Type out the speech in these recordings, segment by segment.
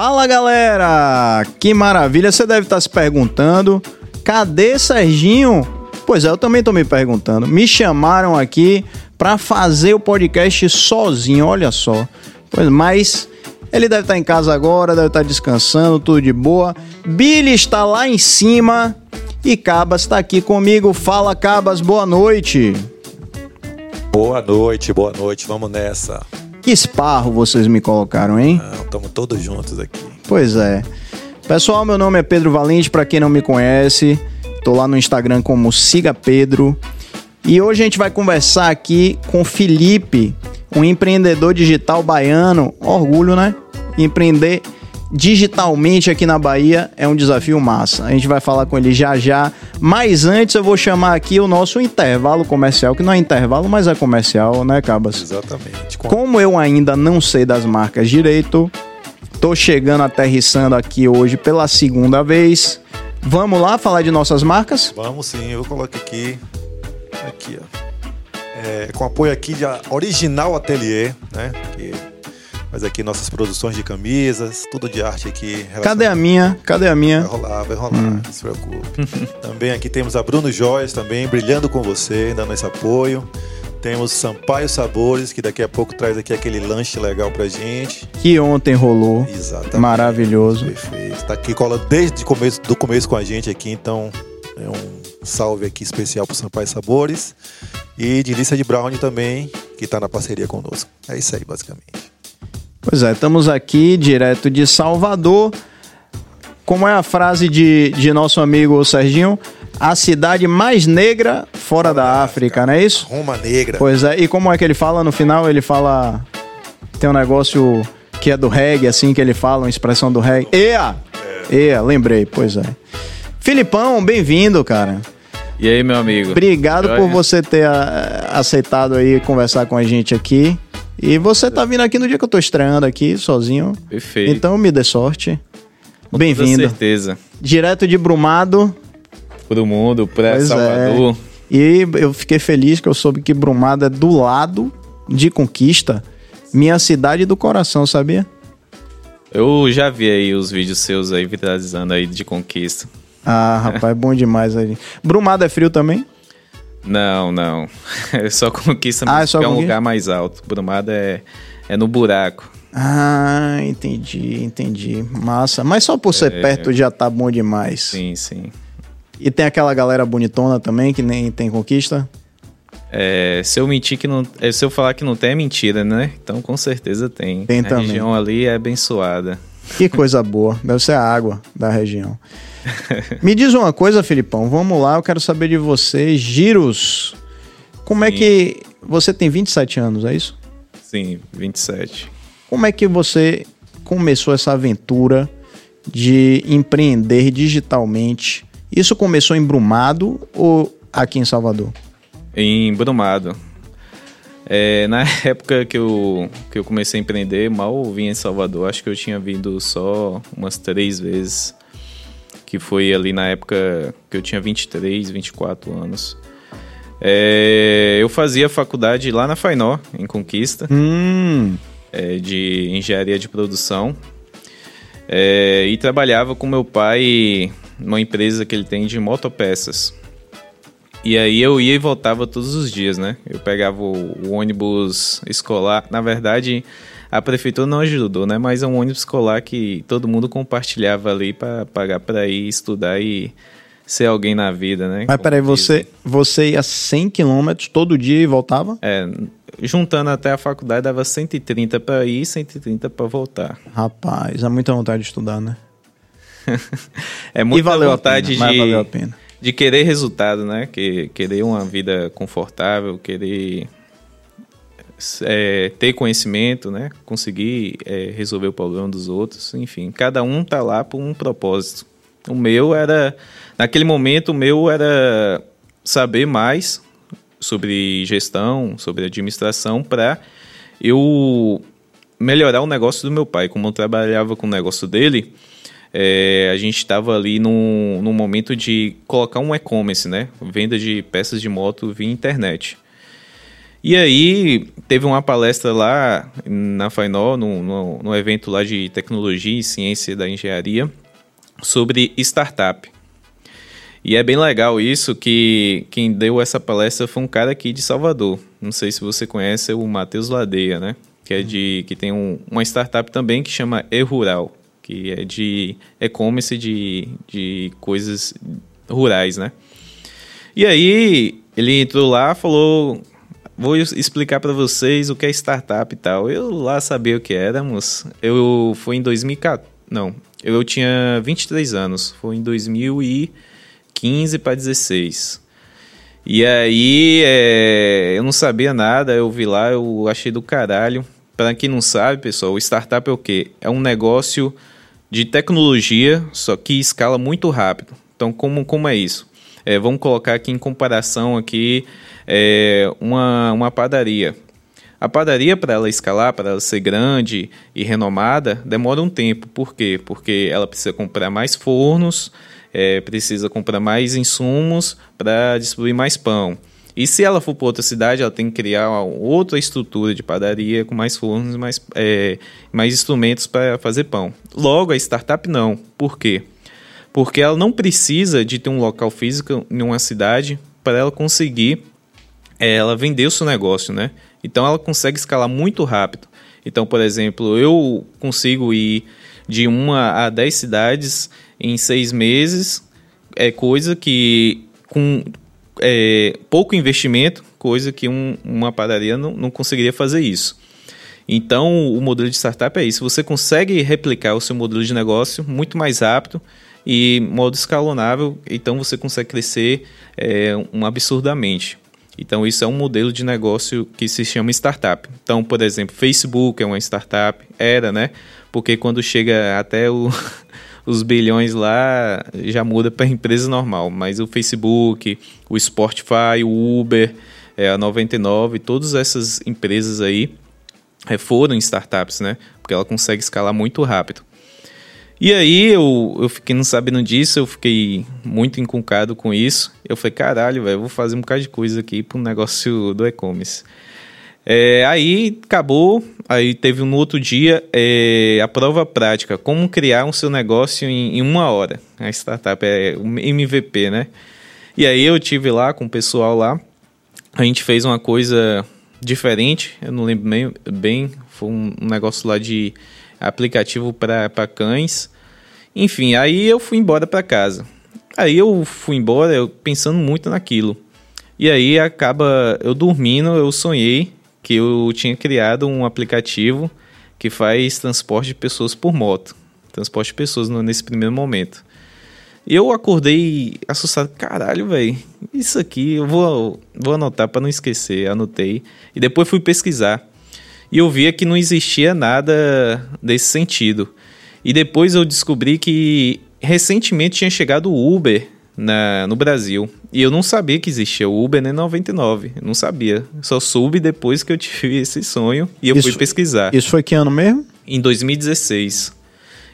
Fala galera! Que maravilha! Você deve estar se perguntando: cadê Serginho? Pois é, eu também estou me perguntando. Me chamaram aqui para fazer o podcast sozinho, olha só. Pois, mas ele deve estar em casa agora, deve estar descansando, tudo de boa. Billy está lá em cima e Cabas está aqui comigo. Fala Cabas, boa noite. Boa noite, boa noite, vamos nessa. Que esparro vocês me colocaram, hein? Estamos todos juntos aqui. Pois é. Pessoal, meu nome é Pedro Valente, para quem não me conhece, tô lá no Instagram como Siga Pedro. E hoje a gente vai conversar aqui com Felipe, um empreendedor digital baiano. Orgulho, né? Empreender digitalmente aqui na Bahia é um desafio massa. A gente vai falar com ele já já. Mas antes eu vou chamar aqui o nosso intervalo comercial, que não é intervalo, mas é comercial, né, Cabas? Exatamente. Como eu ainda não sei das marcas direito, tô chegando aterrissando aqui hoje pela segunda vez. Vamos lá falar de nossas marcas? Vamos sim, eu coloco aqui. Aqui, ó. É, com apoio aqui de Original Atelier, né? Que faz aqui nossas produções de camisas, tudo de arte aqui. Cadê a minha? Cadê a minha? Vai rolar, vai rolar, hum. não se preocupe. também aqui temos a Bruno Joias também, brilhando com você, dando esse apoio. Temos Sampaio Sabores, que daqui a pouco traz aqui aquele lanche legal pra gente. Que ontem rolou. Exatamente. Maravilhoso. Perfeito. Tá aqui cola desde o começo, do começo com a gente aqui, então é um salve aqui especial pro Sampaio Sabores. E de Lista de Brownie também, que tá na parceria conosco. É isso aí, basicamente. Pois é, estamos aqui direto de Salvador. Como é a frase de, de nosso amigo Serginho? A cidade mais negra fora da África, não é isso? Roma Negra. Pois é, e como é que ele fala no final? Ele fala. Tem um negócio que é do reggae, assim, que ele fala, uma expressão do reggae. Ea! É. Ea, lembrei, pois é. Filipão, bem-vindo, cara. E aí, meu amigo? Obrigado por você ter ah, aceitado aí conversar com a gente aqui. E você tá vindo aqui no dia que eu tô estreando aqui, sozinho. Perfeito. Então me dê sorte. Bem-vindo. Com certeza. Direto de Brumado. Pro mundo, pra Salvador. É. E eu fiquei feliz que eu soube que Brumado é do lado de Conquista, minha cidade do coração, sabia? Eu já vi aí os vídeos seus aí viralizando aí de Conquista. Ah, rapaz, bom demais aí. Brumado é frio também? Não, não. É só conquista ah, é, só é um lugar mais alto. Brumado é, é no buraco. Ah, entendi, entendi. Massa. Mas só por ser é... perto já tá bom demais. Sim, sim. E tem aquela galera bonitona também que nem tem conquista? É, se eu mentir que não. É, se eu falar que não tem, é mentira, né? Então com certeza tem. Tem a também. A região ali é abençoada. Que coisa boa. Deve ser a água da região. Me diz uma coisa, Filipão. Vamos lá, eu quero saber de você. Giros. Como é Sim. é que. Você tem 27 anos, é isso? Sim, 27. Como é que você começou essa aventura de empreender digitalmente? Isso começou em Brumado ou aqui em Salvador? Em Brumado. É, na época que eu, que eu comecei a empreender, mal vinha em Salvador. Acho que eu tinha vindo só umas três vezes que foi ali na época que eu tinha 23, 24 anos. É, eu fazia faculdade lá na Fainó, em Conquista, hum. é, de engenharia de produção. É, e trabalhava com meu pai numa empresa que ele tem de motopeças. E aí eu ia e voltava todos os dias, né? Eu pegava o, o ônibus escolar. Na verdade, a prefeitura não ajudou, né? Mas é um ônibus escolar que todo mundo compartilhava ali para pagar para ir estudar e ser alguém na vida, né? Mas peraí, você, você ia 100 quilômetros todo dia e voltava? É, juntando até a faculdade dava 130 para ir e 130 para voltar. Rapaz, é muita vontade de estudar, né? é muita vontade pena, de, de querer resultado, né? Que, querer uma vida confortável, querer é, ter conhecimento, né? Conseguir é, resolver o problema dos outros, enfim, cada um tá lá por um propósito. O meu era, naquele momento, o meu era saber mais sobre gestão, sobre administração, para eu melhorar o negócio do meu pai. Como eu trabalhava com o negócio dele, é, a gente estava ali num, num momento de colocar um e-commerce, né? Venda de peças de moto via internet. E aí teve uma palestra lá na Fainó, no, no, evento lá de tecnologia e ciência da engenharia, sobre startup. E é bem legal isso que quem deu essa palestra foi um cara aqui de Salvador. Não sei se você conhece o Matheus Ladeia, né? Que é de que tem um, uma startup também que chama E-Rural, que é de e-commerce de, de coisas rurais, né? E aí ele entrou lá, falou, vou explicar para vocês o que é startup e tal. Eu lá sabia o que éramos. Eu fui em 2014, não, eu tinha 23 anos, foi em 2015 para 16. E aí, é, eu não sabia nada, eu vi lá, eu achei do caralho. Para quem não sabe, pessoal, o startup é o quê? É um negócio de tecnologia, só que escala muito rápido. Então, como, como é isso? É, vamos colocar aqui em comparação aqui é, uma, uma padaria. A padaria, para ela escalar, para ela ser grande e renomada, demora um tempo. Por quê? Porque ela precisa comprar mais fornos, é, precisa comprar mais insumos para distribuir mais pão. E se ela for para outra cidade, ela tem que criar outra estrutura de padaria com mais fornos, mais, é, mais instrumentos para fazer pão. Logo, a startup não. Por quê? Porque ela não precisa de ter um local físico em uma cidade para ela conseguir ela vender o seu negócio, né? Então ela consegue escalar muito rápido. Então, por exemplo, eu consigo ir de uma a dez cidades em seis meses, é coisa que com é, pouco investimento, coisa que um, uma padaria não, não conseguiria fazer isso. Então, o modelo de startup é isso. Você consegue replicar o seu modelo de negócio muito mais rápido e modo escalonável, então você consegue crescer é, um absurdamente. Então, isso é um modelo de negócio que se chama startup. Então, por exemplo, Facebook é uma startup, era, né? Porque quando chega até o, os bilhões lá, já muda para empresa normal. Mas o Facebook, o Spotify, o Uber, é, a 99, todas essas empresas aí é, foram startups, né? Porque ela consegue escalar muito rápido. E aí eu, eu fiquei não sabendo disso, eu fiquei muito encucado com isso. Eu falei, caralho, velho, vou fazer um bocado de coisa aqui um negócio do e-commerce. É, aí acabou, aí teve um outro dia é, a prova prática, como criar um seu negócio em, em, uma hora. A startup é o MVP, né? E aí eu tive lá com o pessoal lá, a gente fez uma coisa diferente, eu não lembro bem, bem foi um, um negócio lá de aplicativo para cães. Enfim, aí eu fui embora para casa. Aí eu fui embora eu pensando muito naquilo. E aí acaba eu dormindo, eu sonhei que eu tinha criado um aplicativo que faz transporte de pessoas por moto. Transporte de pessoas nesse primeiro momento. Eu acordei assustado, caralho, velho. Isso aqui eu vou, vou anotar para não esquecer. Anotei. E depois fui pesquisar e eu via que não existia nada desse sentido. E depois eu descobri que recentemente tinha chegado o Uber na, no Brasil. E eu não sabia que existia o Uber nem 99. Eu não sabia. Só soube depois que eu tive esse sonho e eu isso, fui pesquisar. Isso foi que ano mesmo? Em 2016.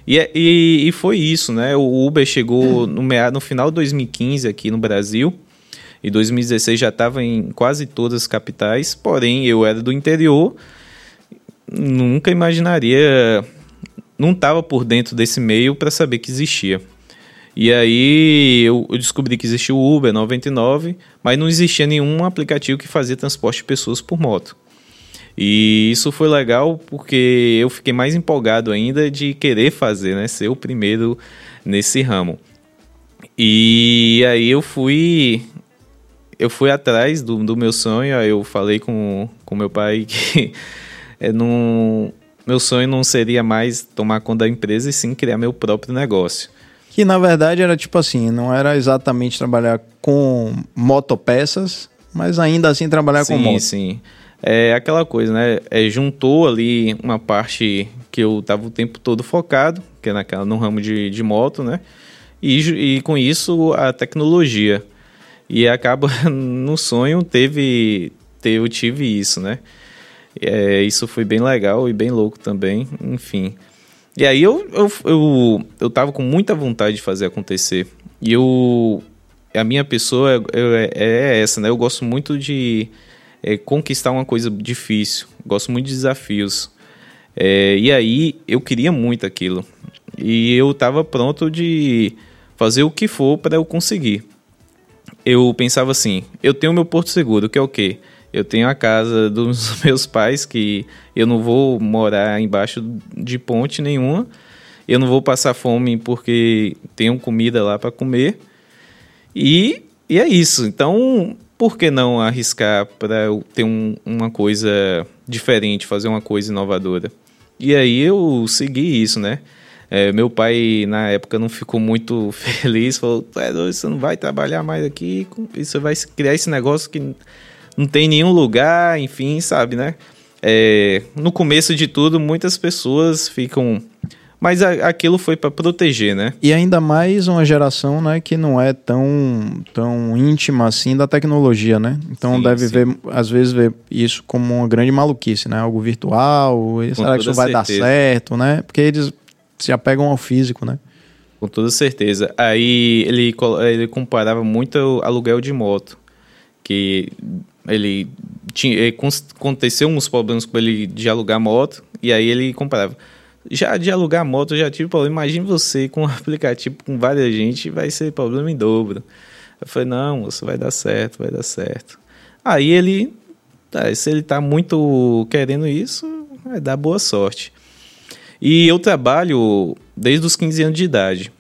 E, é, e, e foi isso, né? O Uber chegou no, no final de 2015 aqui no Brasil. E 2016 já estava em quase todas as capitais. Porém, eu era do interior nunca imaginaria, não estava por dentro desse meio para saber que existia. E aí eu, eu, descobri que existia o Uber 99, mas não existia nenhum aplicativo que fazia transporte de pessoas por moto. E isso foi legal porque eu fiquei mais empolgado ainda de querer fazer, né, ser o primeiro nesse ramo. E aí eu fui eu fui atrás do, do meu sonho, aí eu falei com com meu pai que é, não, meu sonho não seria mais tomar conta da empresa e sim criar meu próprio negócio. Que na verdade era tipo assim, não era exatamente trabalhar com motopeças, mas ainda assim trabalhar sim, com moto. Sim, sim. É aquela coisa, né? É, juntou ali uma parte que eu tava o tempo todo focado, que é naquela, no ramo de, de moto, né? E, e com isso a tecnologia. E acaba no sonho teve, teve eu tive isso, né? É, isso foi bem legal e bem louco também, enfim. E aí eu, eu, eu, eu tava com muita vontade de fazer acontecer. E eu. A minha pessoa é, é, é essa, né? Eu gosto muito de é, conquistar uma coisa difícil. Gosto muito de desafios. É, e aí eu queria muito aquilo. E eu estava pronto de fazer o que for para eu conseguir. Eu pensava assim: eu tenho meu porto seguro, que é o quê? Eu tenho a casa dos meus pais, que eu não vou morar embaixo de ponte nenhuma. Eu não vou passar fome porque tenho comida lá para comer. E, e é isso. Então, por que não arriscar para ter um, uma coisa diferente, fazer uma coisa inovadora? E aí eu segui isso, né? É, meu pai, na época, não ficou muito feliz, falou: você não vai trabalhar mais aqui, você vai criar esse negócio que não tem nenhum lugar, enfim, sabe, né? É, no começo de tudo, muitas pessoas ficam mas a, aquilo foi para proteger, né? E ainda mais uma geração, né, que não é tão, tão íntima assim da tecnologia, né? Então sim, deve sim. ver, às vezes, ver isso como uma grande maluquice, né? Algo virtual, Com será que isso vai certeza. dar certo, né? Porque eles se apegam ao físico, né? Com toda certeza. Aí ele, ele comparava muito aluguel de moto, que ele tinha aconteceu uns problemas com ele de alugar moto e aí ele comparava já de alugar moto, já tive problema. Imagine você com um aplicativo com várias gente, vai ser problema em dobro. Eu falei, não, isso vai dar certo, vai dar certo. Aí ele, tá, se ele tá muito querendo isso, vai dar boa sorte. E eu trabalho desde os 15 anos de idade.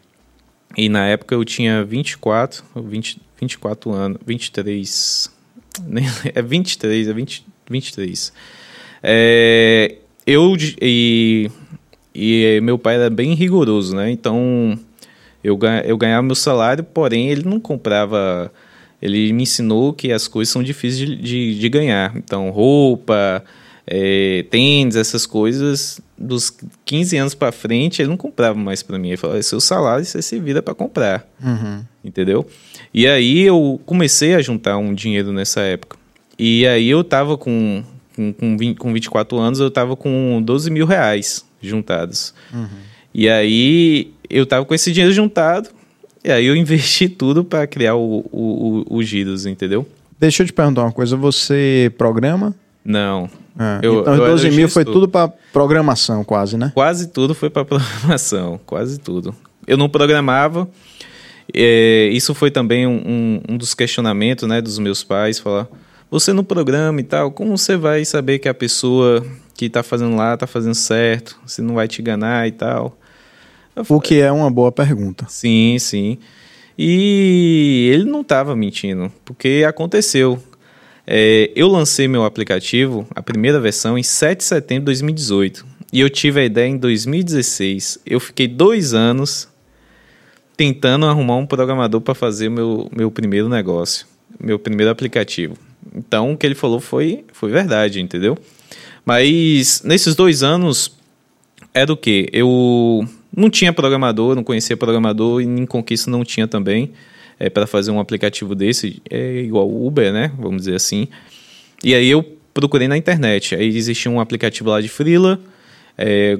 E na época eu tinha 24, 20, 24 anos, 23, é 23, é 20, 23. É, eu e e meu pai era bem rigoroso, né? Então eu, eu ganhava meu salário, porém ele não comprava. Ele me ensinou que as coisas são difíceis de, de, de ganhar. Então, roupa, é, tênis, essas coisas, dos 15 anos para frente, ele não comprava mais para mim. Ele falou: é seu salário você se vira para comprar. Uhum. Entendeu? E aí eu comecei a juntar um dinheiro nessa época. E aí eu tava com, com, com, 20, com 24 anos, eu tava com 12 mil reais juntados. Uhum. E aí eu tava com esse dinheiro juntado, e aí eu investi tudo para criar o, o, o, o Giros, entendeu? Deixa eu te perguntar uma coisa, você programa? Não. Ah, eu, então, eu 12 mil foi tudo para programação, quase, né? Quase tudo foi para programação, quase tudo. Eu não programava. É, isso foi também um, um, um, dos questionamentos né, dos meus pais, falar, você não programa e tal, como você vai saber que a pessoa que tá fazendo lá tá fazendo certo, se não vai te enganar e tal. o que é uma boa pergunta. Sim, sim. E ele não estava mentindo, porque aconteceu. É, eu lancei meu aplicativo, a primeira versão, em 7 de setembro de 2018. E eu tive a ideia em 2016. Eu fiquei dois anos tentando arrumar um programador para fazer meu, meu primeiro negócio, meu primeiro aplicativo. Então o que ele falou foi, foi verdade, entendeu? Mas nesses dois anos é do que? Eu não tinha programador, não conhecia programador e em Conquista não tinha também. É, para fazer um aplicativo desse, é igual o Uber, né? Vamos dizer assim. E aí eu procurei na internet. Aí existia um aplicativo lá de Freela. É,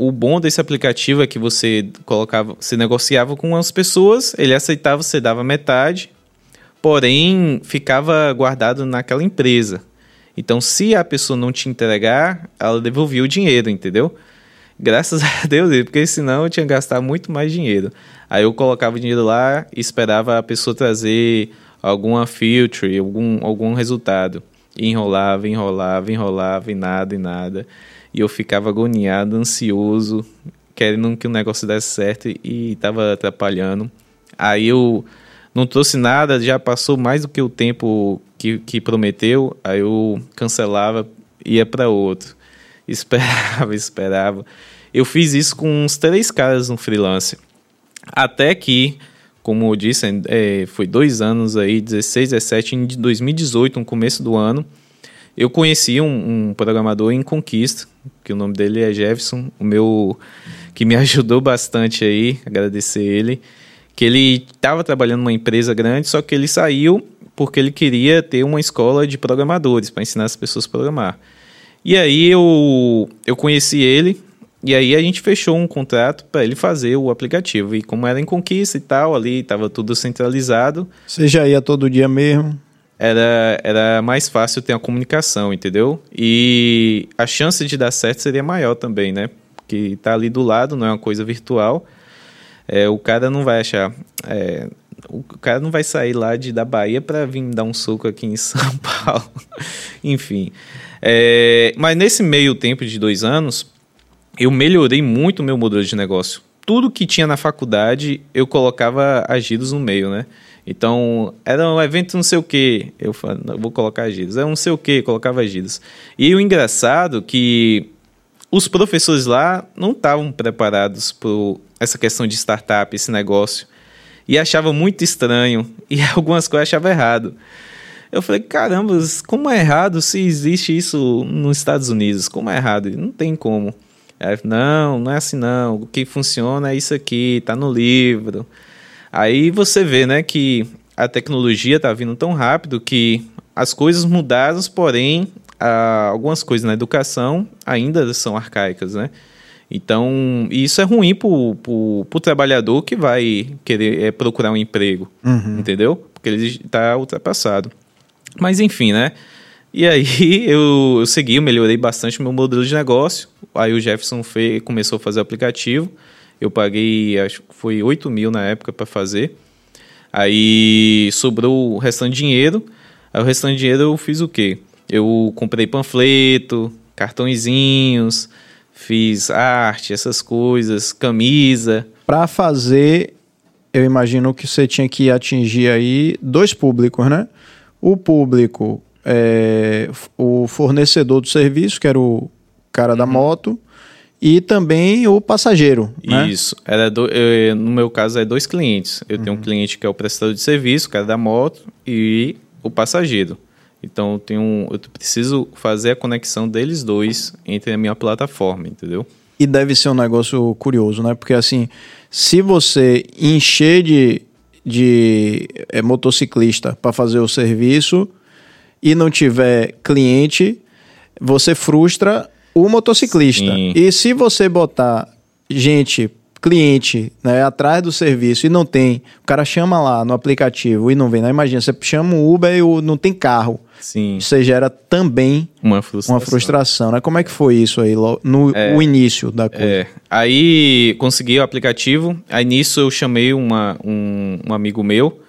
o bom desse aplicativo é que você colocava, você negociava com as pessoas, ele aceitava, você dava metade, porém ficava guardado naquela empresa. Então, se a pessoa não te entregar, ela devolvia o dinheiro, entendeu? Graças a Deus, porque senão eu tinha que gastar muito mais dinheiro. Aí eu colocava o dinheiro lá e esperava a pessoa trazer alguma filtre, algum, algum resultado. E enrolava, enrolava, enrolava e nada, e nada. E eu ficava agoniado, ansioso, querendo que o negócio desse certo e estava atrapalhando. Aí eu não trouxe nada, já passou mais do que o tempo que, que prometeu, aí eu cancelava, ia para outro. Esperava, esperava. Eu fiz isso com uns três caras no freelance. Até que, como eu disse, é, foi dois anos aí, 16, 17, em 2018, no começo do ano, eu conheci um, um, programador em Conquista, que o nome dele é Jefferson, o meu que me ajudou bastante aí, agradecer ele que ele estava trabalhando numa empresa grande, só que ele saiu porque ele queria ter uma escola de programadores para ensinar as pessoas a programar. E aí eu, eu conheci ele, e aí a gente fechou um contrato para ele fazer o aplicativo. E como era em conquista e tal, ali estava tudo centralizado. Você já ia todo dia mesmo? Era, era mais fácil ter a comunicação, entendeu? E a chance de dar certo seria maior também, né? Porque tá ali do lado, não é uma coisa virtual. É, o cara não vai achar. É, o cara não vai sair lá de, da Bahia para vir dar um soco aqui em São Paulo. Enfim. É, mas nesse meio tempo de dois anos, eu melhorei muito o meu modelo de negócio. Tudo que tinha na faculdade, eu colocava agidos no meio, né? Então, era um evento não sei o que, eu vou colocar agidos. Era não sei o que, colocava agidos. E o engraçado é que os professores lá não estavam preparados para essa questão de startup, esse negócio. E achavam muito estranho. E algumas coisas achavam errado. Eu falei, caramba, como é errado se existe isso nos Estados Unidos? Como é errado? Não tem como. Aí, não, não é assim não. O que funciona é isso aqui, tá no livro. Aí você vê, né, que a tecnologia tá vindo tão rápido que as coisas mudaram, porém, algumas coisas na educação ainda são arcaicas, né? Então, isso é ruim pro, pro, pro trabalhador que vai querer é, procurar um emprego, uhum. entendeu? Porque ele está ultrapassado. Mas enfim, né? E aí eu, eu segui, eu melhorei bastante o meu modelo de negócio. Aí o Jefferson fez, começou a fazer o aplicativo. Eu paguei, acho que foi 8 mil na época para fazer. Aí sobrou o restante de dinheiro. Aí o restante de dinheiro eu fiz o quê? Eu comprei panfleto, cartõezinhos, fiz arte, essas coisas, camisa. Para fazer, eu imagino que você tinha que atingir aí dois públicos, né? O público, é, o fornecedor do serviço, que era o cara da uhum. moto, e também o passageiro. Né? Isso. Era do, eu, no meu caso, é dois clientes. Eu uhum. tenho um uhum. cliente que é o prestador de serviço, o cara da moto, e o passageiro. Então eu, tenho, eu preciso fazer a conexão deles dois entre a minha plataforma, entendeu? E deve ser um negócio curioso, né? Porque assim, se você encher de de é, motociclista para fazer o serviço e não tiver cliente, você frustra o motociclista. Sim. E se você botar gente, cliente, né, atrás do serviço e não tem, o cara chama lá no aplicativo e não vem, né? Imagina, você chama um Uber e não tem carro. Sim. Você gera também uma frustração. uma frustração, né? Como é que foi isso aí no é, o início da coisa? É. Aí consegui o aplicativo. Aí nisso eu chamei uma, um, um amigo meu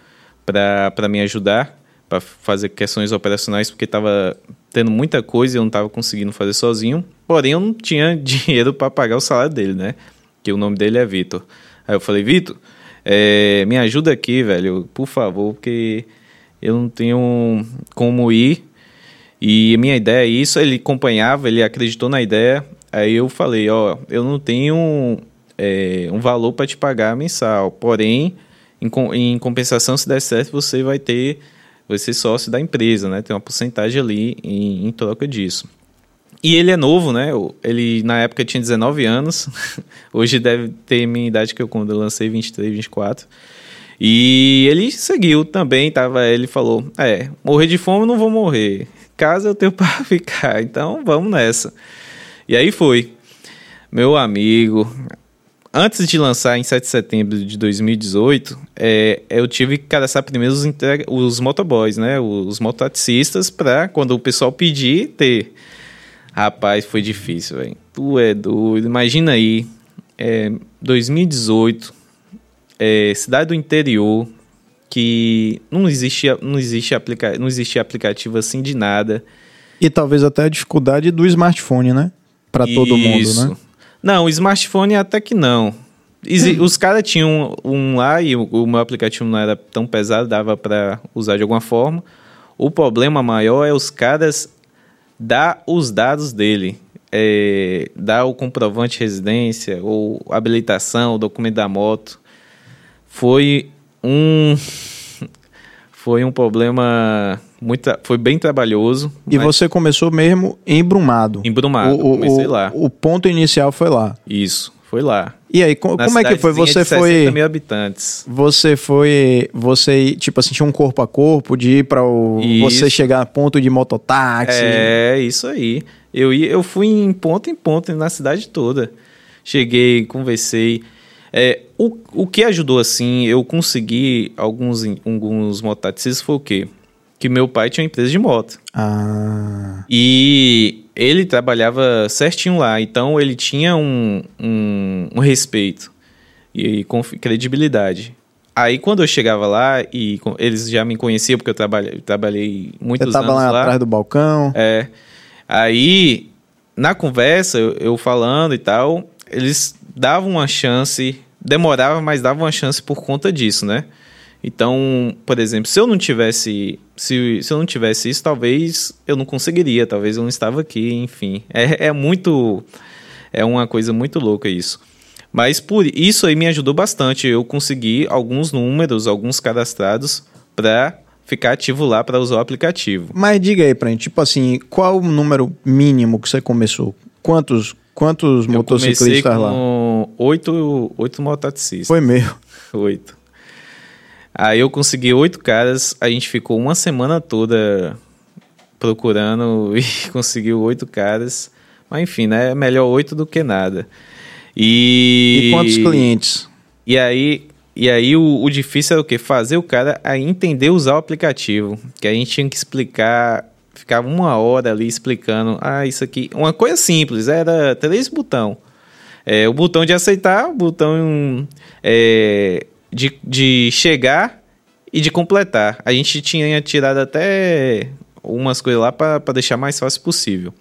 para me ajudar para fazer questões operacionais porque estava tendo muita coisa e eu não estava conseguindo fazer sozinho. Porém eu não tinha dinheiro para pagar o salário dele, né? Que o nome dele é Vitor. Aí eu falei, Vitor, é, me ajuda aqui, velho, por favor, porque eu não tenho como ir. E minha ideia é isso, ele acompanhava, ele acreditou na ideia. Aí eu falei, ó, eu não tenho é, um valor para te pagar mensal, porém, em, em, compensação, se der certo, você vai ter, vai ser sócio da empresa, né? Tem uma porcentagem ali em, em troca disso. E ele é novo, né? Ele na época tinha 19 anos, hoje deve ter minha idade que eu quando eu lancei 23, 24. E ele seguiu também, tava, ele falou: "É, morrer de fome não vou morrer. Casa eu tenho para ficar, então vamos nessa". E aí foi. Meu amigo, antes de lançar em 7 de setembro de 2018, é, eu tive que cadastrar primeiro os, os motoboys, né? Os mototaxistas, para quando o pessoal pedir, ter. Rapaz, foi difícil, velho. Tu é doido. Imagina aí, é, 2018, é, cidade do interior que não existia, não existe aplica, não existia aplicativo assim de nada. E talvez até a dificuldade do smartphone, né? Para todo mundo, né? Não, smartphone até que não. Os caras tinham um lá e o, o meu aplicativo não era tão pesado, dava para usar de alguma forma. O problema maior é os caras dar os dados dele. É, dar o comprovante de residência, ou habilitação, o documento da moto foi um foi um problema muito foi bem trabalhoso. E você começou mesmo embrumado. Embrumado, o, comecei o, lá. O ponto inicial foi lá. Isso, foi lá. E aí, como é que foi? Você foi. mil habitantes. Você foi. Você, tipo assim, tinha um corpo a corpo de ir para o. Isso. Você chegar a ponto de mototáxi. É, isso aí. Eu, ia, eu fui em ponto em ponto na cidade toda. Cheguei, conversei. É, o, o que ajudou, assim, eu consegui alguns, alguns mototaxistas foi o quê? Que meu pai tinha uma empresa de moto. Ah. E ele trabalhava certinho lá, então ele tinha um, um, um respeito e confi- credibilidade. Aí quando eu chegava lá e com- eles já me conheciam porque eu trabalhei, trabalhei Você muitos tava anos lá, lá. atrás do balcão. É. Aí, na conversa, eu, eu falando e tal, eles davam uma chance, demorava, mas davam uma chance por conta disso, né? Então, por exemplo, se eu não tivesse, se, se eu não tivesse isso, talvez eu não conseguiria, talvez eu não estava aqui, enfim. É, é muito, é uma coisa muito louca isso. Mas por isso aí me ajudou bastante. Eu consegui alguns números, alguns cadastrados para ficar ativo lá para usar o aplicativo. Mas diga aí pra gente, tipo assim, qual o número mínimo que você começou? Quantos, quantos Eu comecei motociclistas lá? com oito, oito mototaxistas. Foi meu. Oito. Aí eu consegui oito caras, a gente ficou uma semana toda procurando e conseguiu oito caras. Mas enfim, né? Melhor oito do que nada. E, E quantos clientes? E aí, e aí o, o difícil era o quê? Fazer o cara a entender usar o aplicativo. Que a gente tinha que explicar, ficava uma hora ali explicando. Ah, isso aqui. Uma coisa simples, era três botão. É, o botão de aceitar, o botão é, de, de chegar e de completar. A gente tinha tirado até umas coisas lá para deixar mais fácil possível.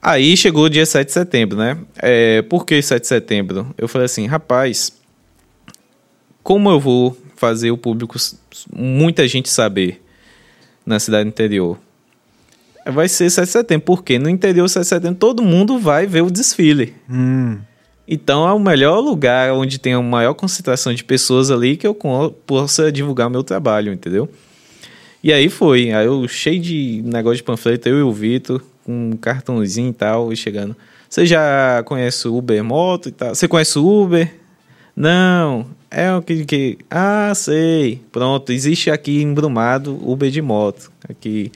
Aí chegou o dia 7 de setembro, né? É, por que 7 de setembro? Eu falei assim, rapaz, como eu vou fazer o público, muita gente saber na cidade interior? Vai ser 7 de setembro, porque no interior 7 de setembro todo mundo vai ver o desfile. Hum. Então é o melhor lugar onde tem a maior concentração de pessoas ali que eu possa divulgar meu trabalho, entendeu? E aí foi, aí eu cheio de negócio de panfleto, eu e o Vitor, com um cartãozinho e tal, e chegando. Você já conhece o Uber Moto e tal? Você conhece o Uber? Não, é o que, que. Ah, sei. Pronto, existe aqui em Brumado Uber de moto. Aqui,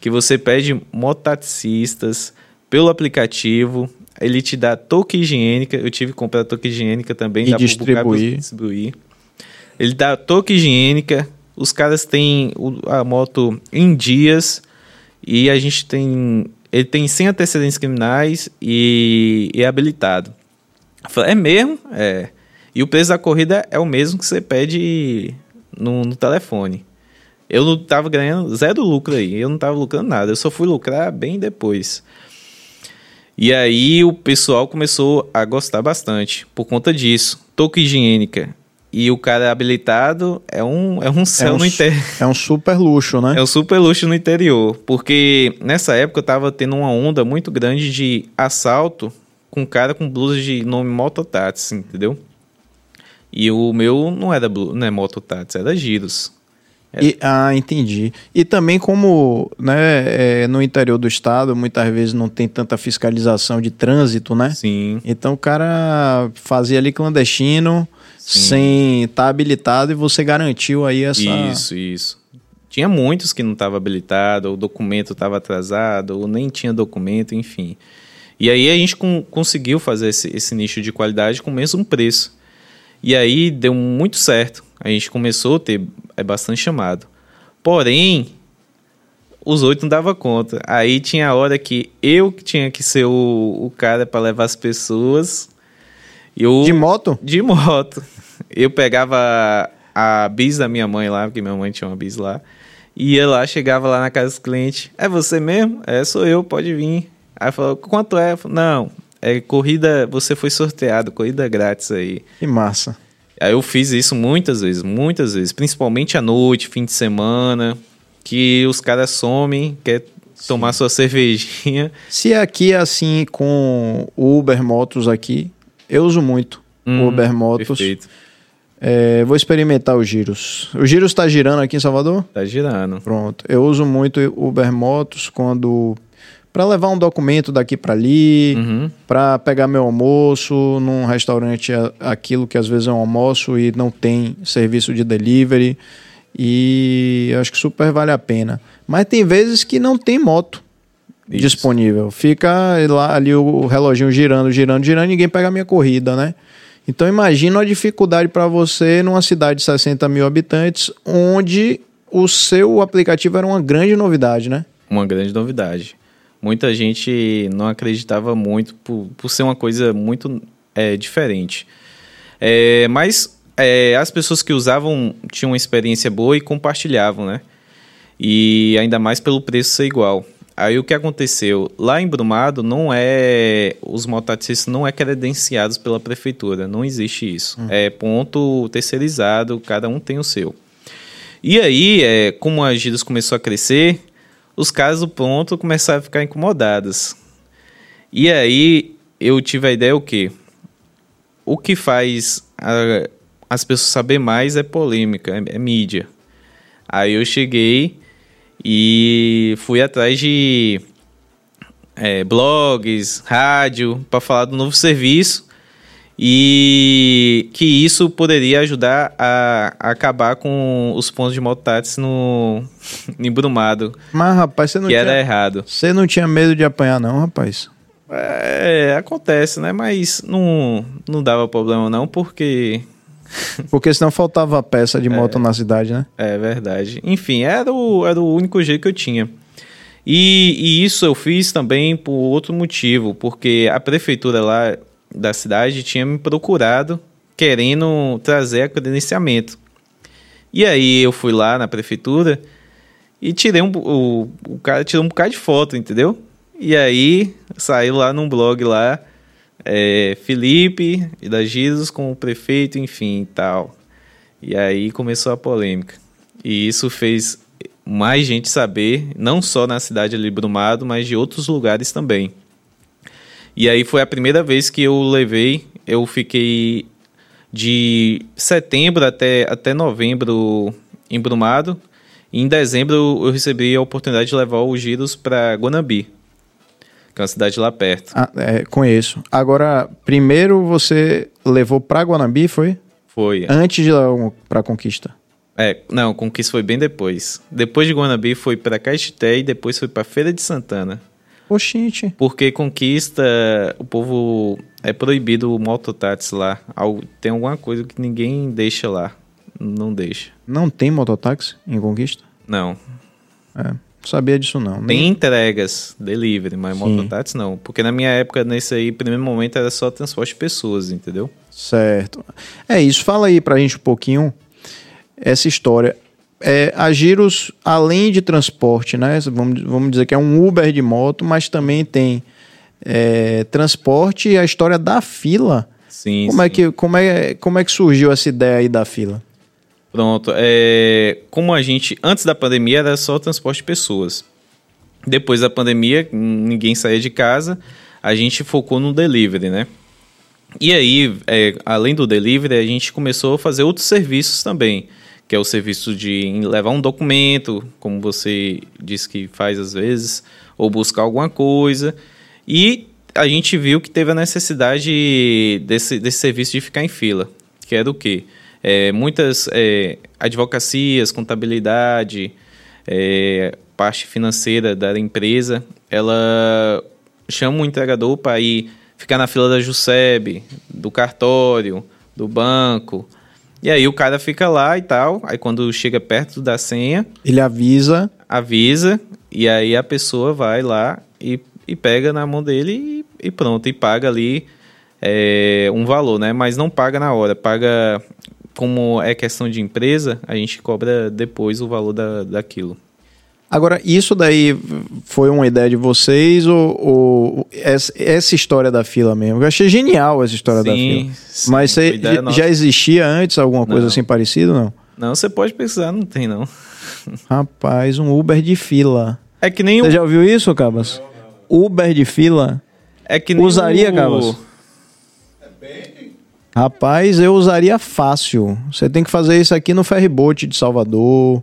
que você pede mototaxistas pelo aplicativo. Ele te dá touca higiênica. Eu tive que comprar touca higiênica também. E dá pra distribuir. pra distribuir. Ele dá touca higiênica. Os caras têm a moto em dias. E a gente tem. Ele tem 100 antecedentes criminais e, é habilitado. Eu falei, é mesmo? É. E o preço da corrida é o mesmo que você pede no, no telefone. Eu não tava ganhando zero lucro aí. Eu não tava lucrando nada. Eu só fui lucrar bem depois. E aí o pessoal começou a gostar bastante por conta disso. Touca higiênica. E o cara habilitado é um, é um céu um no interior. É um super luxo, né? É um super luxo no interior. Porque nessa época eu tava tendo uma onda muito grande de assalto com cara com blusa de nome Mototáxi, entendeu? E o meu não era blu- não é Mototáxi, era Giros. E- ah, entendi. E também como né, é, no interior do estado, muitas vezes não tem tanta fiscalização de trânsito, né? Sim. Então o cara fazia ali clandestino, Sim. sem estar habilitado, e você garantiu aí essa... Isso, isso. Tinha muitos que não estavam habilitados, ou o documento estava atrasado, ou nem tinha documento, enfim. E aí a gente con- conseguiu fazer esse, esse nicho de qualidade com o mesmo preço. E aí deu muito certo. A gente começou a ter é, bastante chamado. Porém, os oito não dava conta. Aí tinha a hora que eu que tinha que ser o, o cara para levar as pessoas. E o, De moto? de moto. Eu pegava a bis da minha mãe lá, porque minha mãe tinha uma bis lá. Ia lá, chegava lá na casa do cliente. É você mesmo? É, sou eu, pode vir. Aí falou, quanto é? Eu falei, Não, é corrida, você foi sorteado, corrida grátis aí. Que massa. Aí eu fiz isso muitas vezes, muitas vezes. Principalmente à noite, fim de semana, que os caras somem, quer tomar sua cervejinha. Se aqui é assim com o Uber Motos aqui, eu uso muito o Hum, Uber Motos. Perfeito. É, vou experimentar o Giros. O Giros está girando aqui em Salvador? Tá girando. Pronto. Eu uso muito o Uber Motos quando para levar um documento daqui para ali, Uhum. para pegar meu almoço num restaurante aquilo que às vezes é um almoço e não tem serviço de delivery e acho que super vale a pena. Mas tem vezes que não tem moto Isso. disponível. Fica lá ali o reloginho girando, girando, girando, ninguém pega a minha corrida, né? Então imagina a dificuldade para você numa cidade de 60 mil habitantes, onde o seu aplicativo era uma grande novidade, né? Uma grande novidade. Muita gente não acreditava muito por, por ser uma coisa muito é, diferente. É, mas é, as pessoas que usavam tinham uma experiência boa e compartilhavam, né? E ainda mais pelo preço ser igual. Aí o que aconteceu? Lá em Brumado não é. Os mototaxistas não é credenciados pela prefeitura. Não existe isso. Hum. É ponto terceirizado, cada um tem o seu. E aí, é, como a Giros começou a crescer, os caras do ponto começaram a ficar incomodados. E aí eu tive a ideia o quê? O que faz a, as pessoas saber mais é polêmica, é, é mídia. Aí eu cheguei e fui atrás de é, blogs, rádio, para falar do novo serviço e que isso poderia ajudar a, a acabar com os pontos de mototáxi no em Brumado. Mas rapaz, você não que tinha, era errado. Você não tinha medo de apanhar não, rapaz? É, acontece, né? Mas não, não dava problema não, porque porque senão faltava peça de moto é, na cidade, né? É verdade. Enfim, era o, era o único jeito que eu tinha. E, e isso eu fiz também por outro motivo, porque a prefeitura lá da cidade tinha me procurado querendo trazer credenciamento. E aí eu fui lá na prefeitura e tirei um. O, o cara tirou um bocado de foto, entendeu? E aí saiu lá num blog lá é, Felipe e da Jesus com o prefeito, enfim e tal. E aí começou a polêmica. E isso fez mais gente saber, não só na cidade de Brumado, mas de outros lugares também. E aí foi a primeira vez que eu levei, eu fiquei de setembro até, até novembro em Brumado. E em dezembro eu recebi a oportunidade de levar os giros para Guanambi que é uma cidade lá perto. Ah, é, conheço. Agora, primeiro você levou para Guanambi, foi? Foi. Antes de ir para Conquista. É, não, Conquista foi bem depois. Depois de Guanambi foi para Caetité e depois foi para Feira de Santana. Oxente. Porque Conquista, o povo é proibido o mototáxi lá. Tem alguma coisa que ninguém deixa lá. Não deixa. Não tem mototáxi em Conquista? Não. É sabia disso não. Tem Nem... entregas, delivery, mas mototáxi não. Porque na minha época, nesse aí, primeiro momento, era só transporte de pessoas, entendeu? Certo. É isso, fala aí pra gente um pouquinho essa história. É, a Giros, além de transporte, né? Vamos, vamos dizer que é um Uber de moto, mas também tem é, transporte e a história da fila. Sim, como sim. É que, como, é, como é que surgiu essa ideia aí da fila? Pronto. É, como a gente, antes da pandemia, era só transporte de pessoas. Depois da pandemia, ninguém saía de casa, a gente focou no delivery, né? E aí, é, além do delivery, a gente começou a fazer outros serviços também, que é o serviço de levar um documento, como você disse que faz às vezes, ou buscar alguma coisa. E a gente viu que teve a necessidade desse, desse serviço de ficar em fila, que era o quê? é, muitas é, advocacias, contabilidade, é, parte financeira da empresa, ela chama o entregador para ir ficar na fila da JUSEB, do cartório, do banco. E aí o cara fica lá e tal. Aí quando chega perto da senha. Ele avisa. Avisa. E aí a pessoa vai lá e, e pega na mão dele e, e pronto. E paga ali é, um valor, né? Mas não paga na hora. Paga como é questão de empresa, a gente cobra depois o valor da, daquilo. Agora, isso daí foi uma ideia de vocês ou, ou essa, essa, história da fila mesmo? Eu achei genial essa história sim, da fila. Sim, Mas você, já existia antes alguma coisa não. assim parecida, não? Não, você pode pensar, não tem não. Rapaz, um Uber de fila. É que nem Você o... já ouviu isso, Cabas? Uber de fila? É que nem Usaria, o... Cabas? Rapaz, eu usaria fácil. Você tem que fazer isso aqui no ferryboat de Salvador.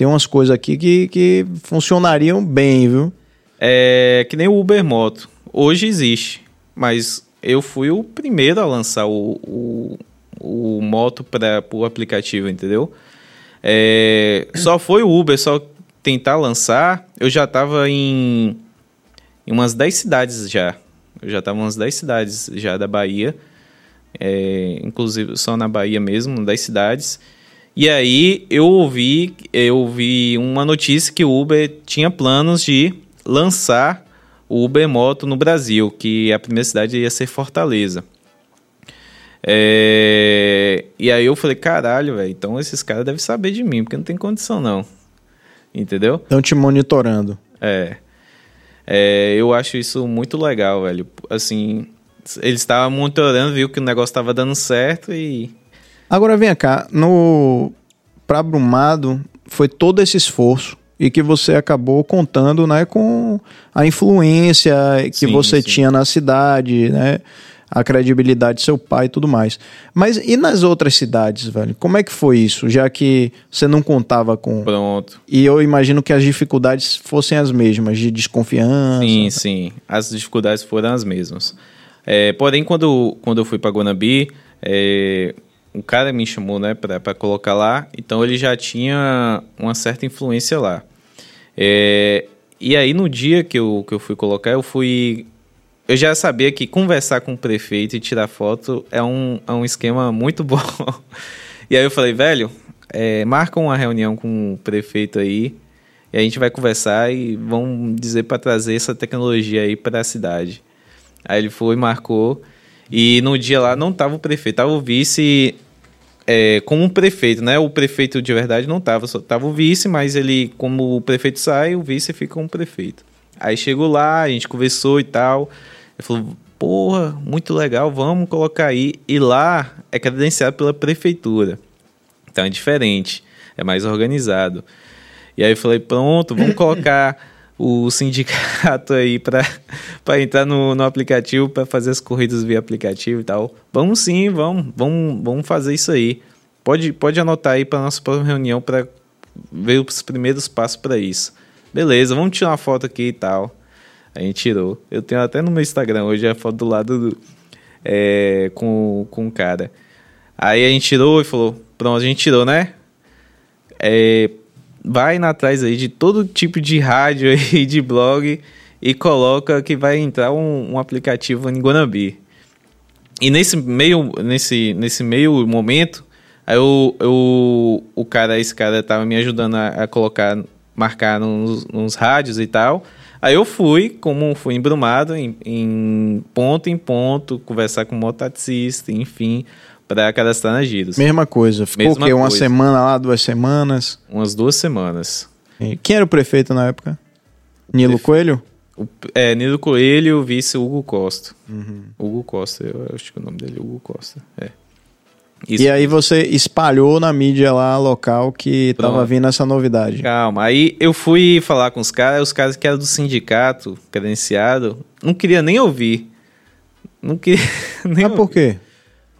Tem umas coisas aqui que, que funcionariam bem, viu? É que nem o Uber Moto. Hoje existe, mas eu fui o primeiro a lançar o, o, o moto para o aplicativo, entendeu? É, só foi o Uber, só tentar lançar. Eu já estava em, em umas 10 cidades já. Eu já estava em umas 10 cidades já da Bahia é, inclusive só na Bahia mesmo, das cidades. E aí eu ouvi, eu ouvi uma notícia que o Uber tinha planos de lançar o Uber Moto no Brasil, que a primeira cidade ia ser Fortaleza. É... E aí eu falei, caralho, velho, então esses caras devem saber de mim, porque não tem condição não. Entendeu? Estão te monitorando. É. é. Eu acho isso muito legal, velho. Assim, eles estavam monitorando, viu que o negócio estava dando certo e. Agora vem cá, no. Pra Brumado, foi todo esse esforço e que você acabou contando, né, com a influência que sim, você sim. tinha na cidade, né? a credibilidade do seu pai e tudo mais. Mas e nas outras cidades, velho? Como é que foi isso? Já que você não contava com. Pronto. E eu imagino que as dificuldades fossem as mesmas, de desconfiança. Sim, sim. As dificuldades foram as mesmas. É, porém, quando, quando eu fui para Guanabi, é, um cara me chamou né, para colocar lá, então ele já tinha uma certa influência lá. É, e aí, no dia que eu, que eu fui colocar, eu fui eu já sabia que conversar com o prefeito e tirar foto é um, é um esquema muito bom. e aí eu falei, velho, é, marca uma reunião com o prefeito aí e a gente vai conversar e vão dizer para trazer essa tecnologia aí para a cidade. Aí ele foi, marcou e no dia lá não tava o prefeito, tava o vice é, como prefeito, né? O prefeito de verdade não tava, só tava o vice, mas ele, como o prefeito sai, o vice fica como prefeito. Aí chegou lá, a gente conversou e tal. Ele falou, porra, muito legal, vamos colocar aí. E lá é credenciado pela prefeitura. Então é diferente, é mais organizado. E aí eu falei, pronto, vamos colocar o sindicato aí para entrar no, no aplicativo, para fazer as corridas via aplicativo e tal. Vamos sim, vamos, vamos, vamos fazer isso aí. Pode, pode anotar aí para nossa próxima reunião para ver os primeiros passos para isso. Beleza, vamos tirar uma foto aqui e tal. A gente tirou. Eu tenho até no meu Instagram hoje a foto do lado do, é, com, com o cara. Aí a gente tirou e falou: Pronto, a gente tirou, né? É, vai atrás aí de todo tipo de rádio aí, de blog e coloca que vai entrar um, um aplicativo em Guanabi. E nesse meio, nesse, nesse meio momento, aí eu, eu, o cara, esse cara tava me ajudando a, a colocar, marcar nos, nos rádios e tal. Aí eu fui, como fui embrumado, em, em ponto em ponto, conversar com o mototaxista, enfim, para cadastrar na Giros. Mesma coisa. Ficou Mesma o quê? Uma coisa. semana lá, duas semanas? Umas duas semanas. E quem era o prefeito na época? Nilo. Coelho? O, é, Nilo Coelho, vice Hugo Costa. Uhum. Hugo Costa, eu acho que o nome dele é Hugo Costa. É. Isso. E aí você espalhou na mídia lá local que Pronto. tava vindo essa novidade. Calma, aí eu fui falar com os caras, os caras que eram do sindicato credenciado, não queria nem ouvir. Não queria nem Mas por quê?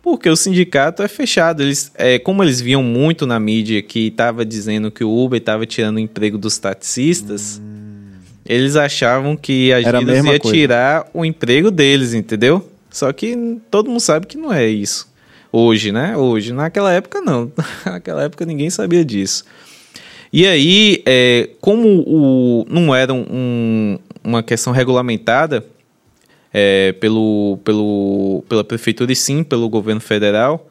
Porque o sindicato é fechado. Eles, é, como eles viam muito na mídia que estava dizendo que o Uber estava tirando o emprego dos taxistas, hum. eles achavam que a Giras ia coisa. tirar o emprego deles, entendeu? Só que todo mundo sabe que não é isso. Hoje, né? Hoje. Naquela época, não. Naquela época ninguém sabia disso. E aí, é, como o, não era um, uma questão regulamentada é, pelo, pelo, pela prefeitura e sim pelo governo federal,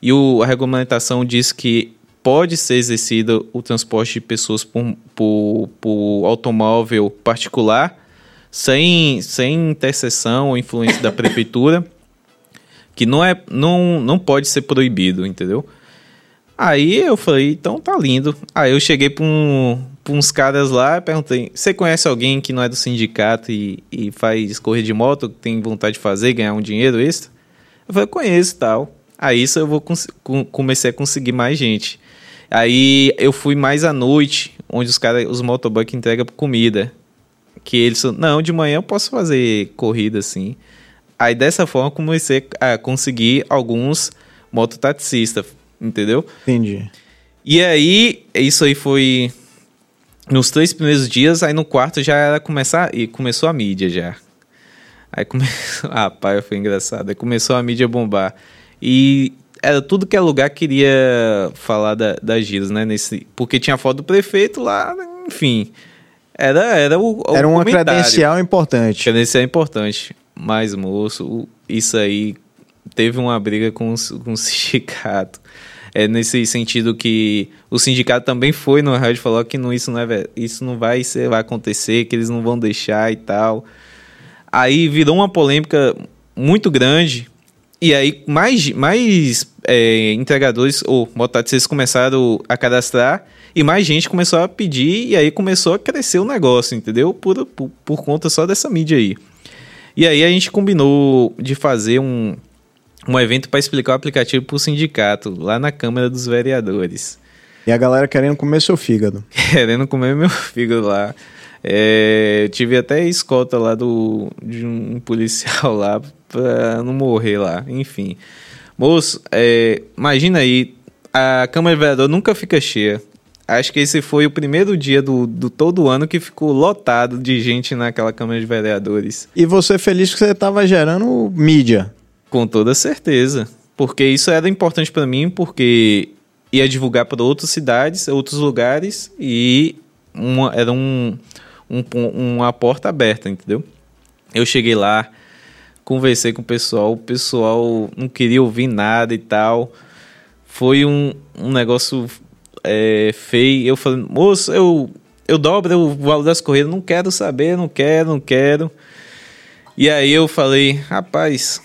e o, a regulamentação diz que pode ser exercido o transporte de pessoas por, por, por automóvel particular, sem, sem intercessão ou influência da prefeitura que não é não, não pode ser proibido, entendeu? Aí eu falei, então tá lindo. Aí eu cheguei pra, um, pra uns caras lá perguntei: Você conhece alguém que não é do sindicato e, e faz correr de moto, que tem vontade de fazer, ganhar um dinheiro extra? Eu falei: Conheço e tal. Aí isso eu vou comecei a conseguir mais gente. Aí eu fui mais à noite, onde os caras, os motoboys entregam comida. Que eles não, de manhã eu posso fazer corrida assim. Aí dessa forma comecei a conseguir alguns mototaxistas, entendeu? Entendi. E aí, isso aí foi nos três primeiros dias, aí no quarto já era começar e começou a mídia já. Aí começou, ah, pai, foi engraçado. Aí começou a mídia bombar. E era tudo que é lugar queria falar da, da Giros, né? Nesse, porque tinha foto do prefeito lá, enfim. Era, era o, Era uma credencial importante. Credencial importante. Mas, moço, isso aí teve uma briga com, com o sindicato. É nesse sentido que o sindicato também foi no rádio falou que não, isso, não é, isso não vai, ser, vai acontecer, que eles não vão deixar e tal. Aí virou uma polêmica muito grande. E aí mais, mais é, entregadores ou mototaxistas começaram a cadastrar e mais gente começou a pedir e aí começou a crescer o negócio, entendeu? Por, por, por conta só dessa mídia aí. E aí a gente combinou de fazer um, um evento para explicar o aplicativo para o sindicato, lá na Câmara dos Vereadores. E a galera querendo comer seu fígado. Querendo comer meu fígado lá. É, eu tive até escolta lá do, de um policial lá pra não morrer lá. Enfim. Moço, é, imagina aí, a Câmara de Vereador nunca fica cheia. Acho que esse foi o primeiro dia do, do todo ano que ficou lotado de gente naquela Câmara de Vereadores. E você feliz que você tava gerando mídia. Com toda certeza. Porque isso era importante pra mim, porque ia divulgar para outras cidades, outros lugares, e uma- era um, um uma porta aberta, entendeu? Eu cheguei lá, conversei com o pessoal, o pessoal não queria ouvir nada e tal. Foi um, um negócio é, feio. Eu falei, moço, eu, eu dobro o valor das corridas, não quero saber, não quero, não quero. E aí eu falei, rapaz,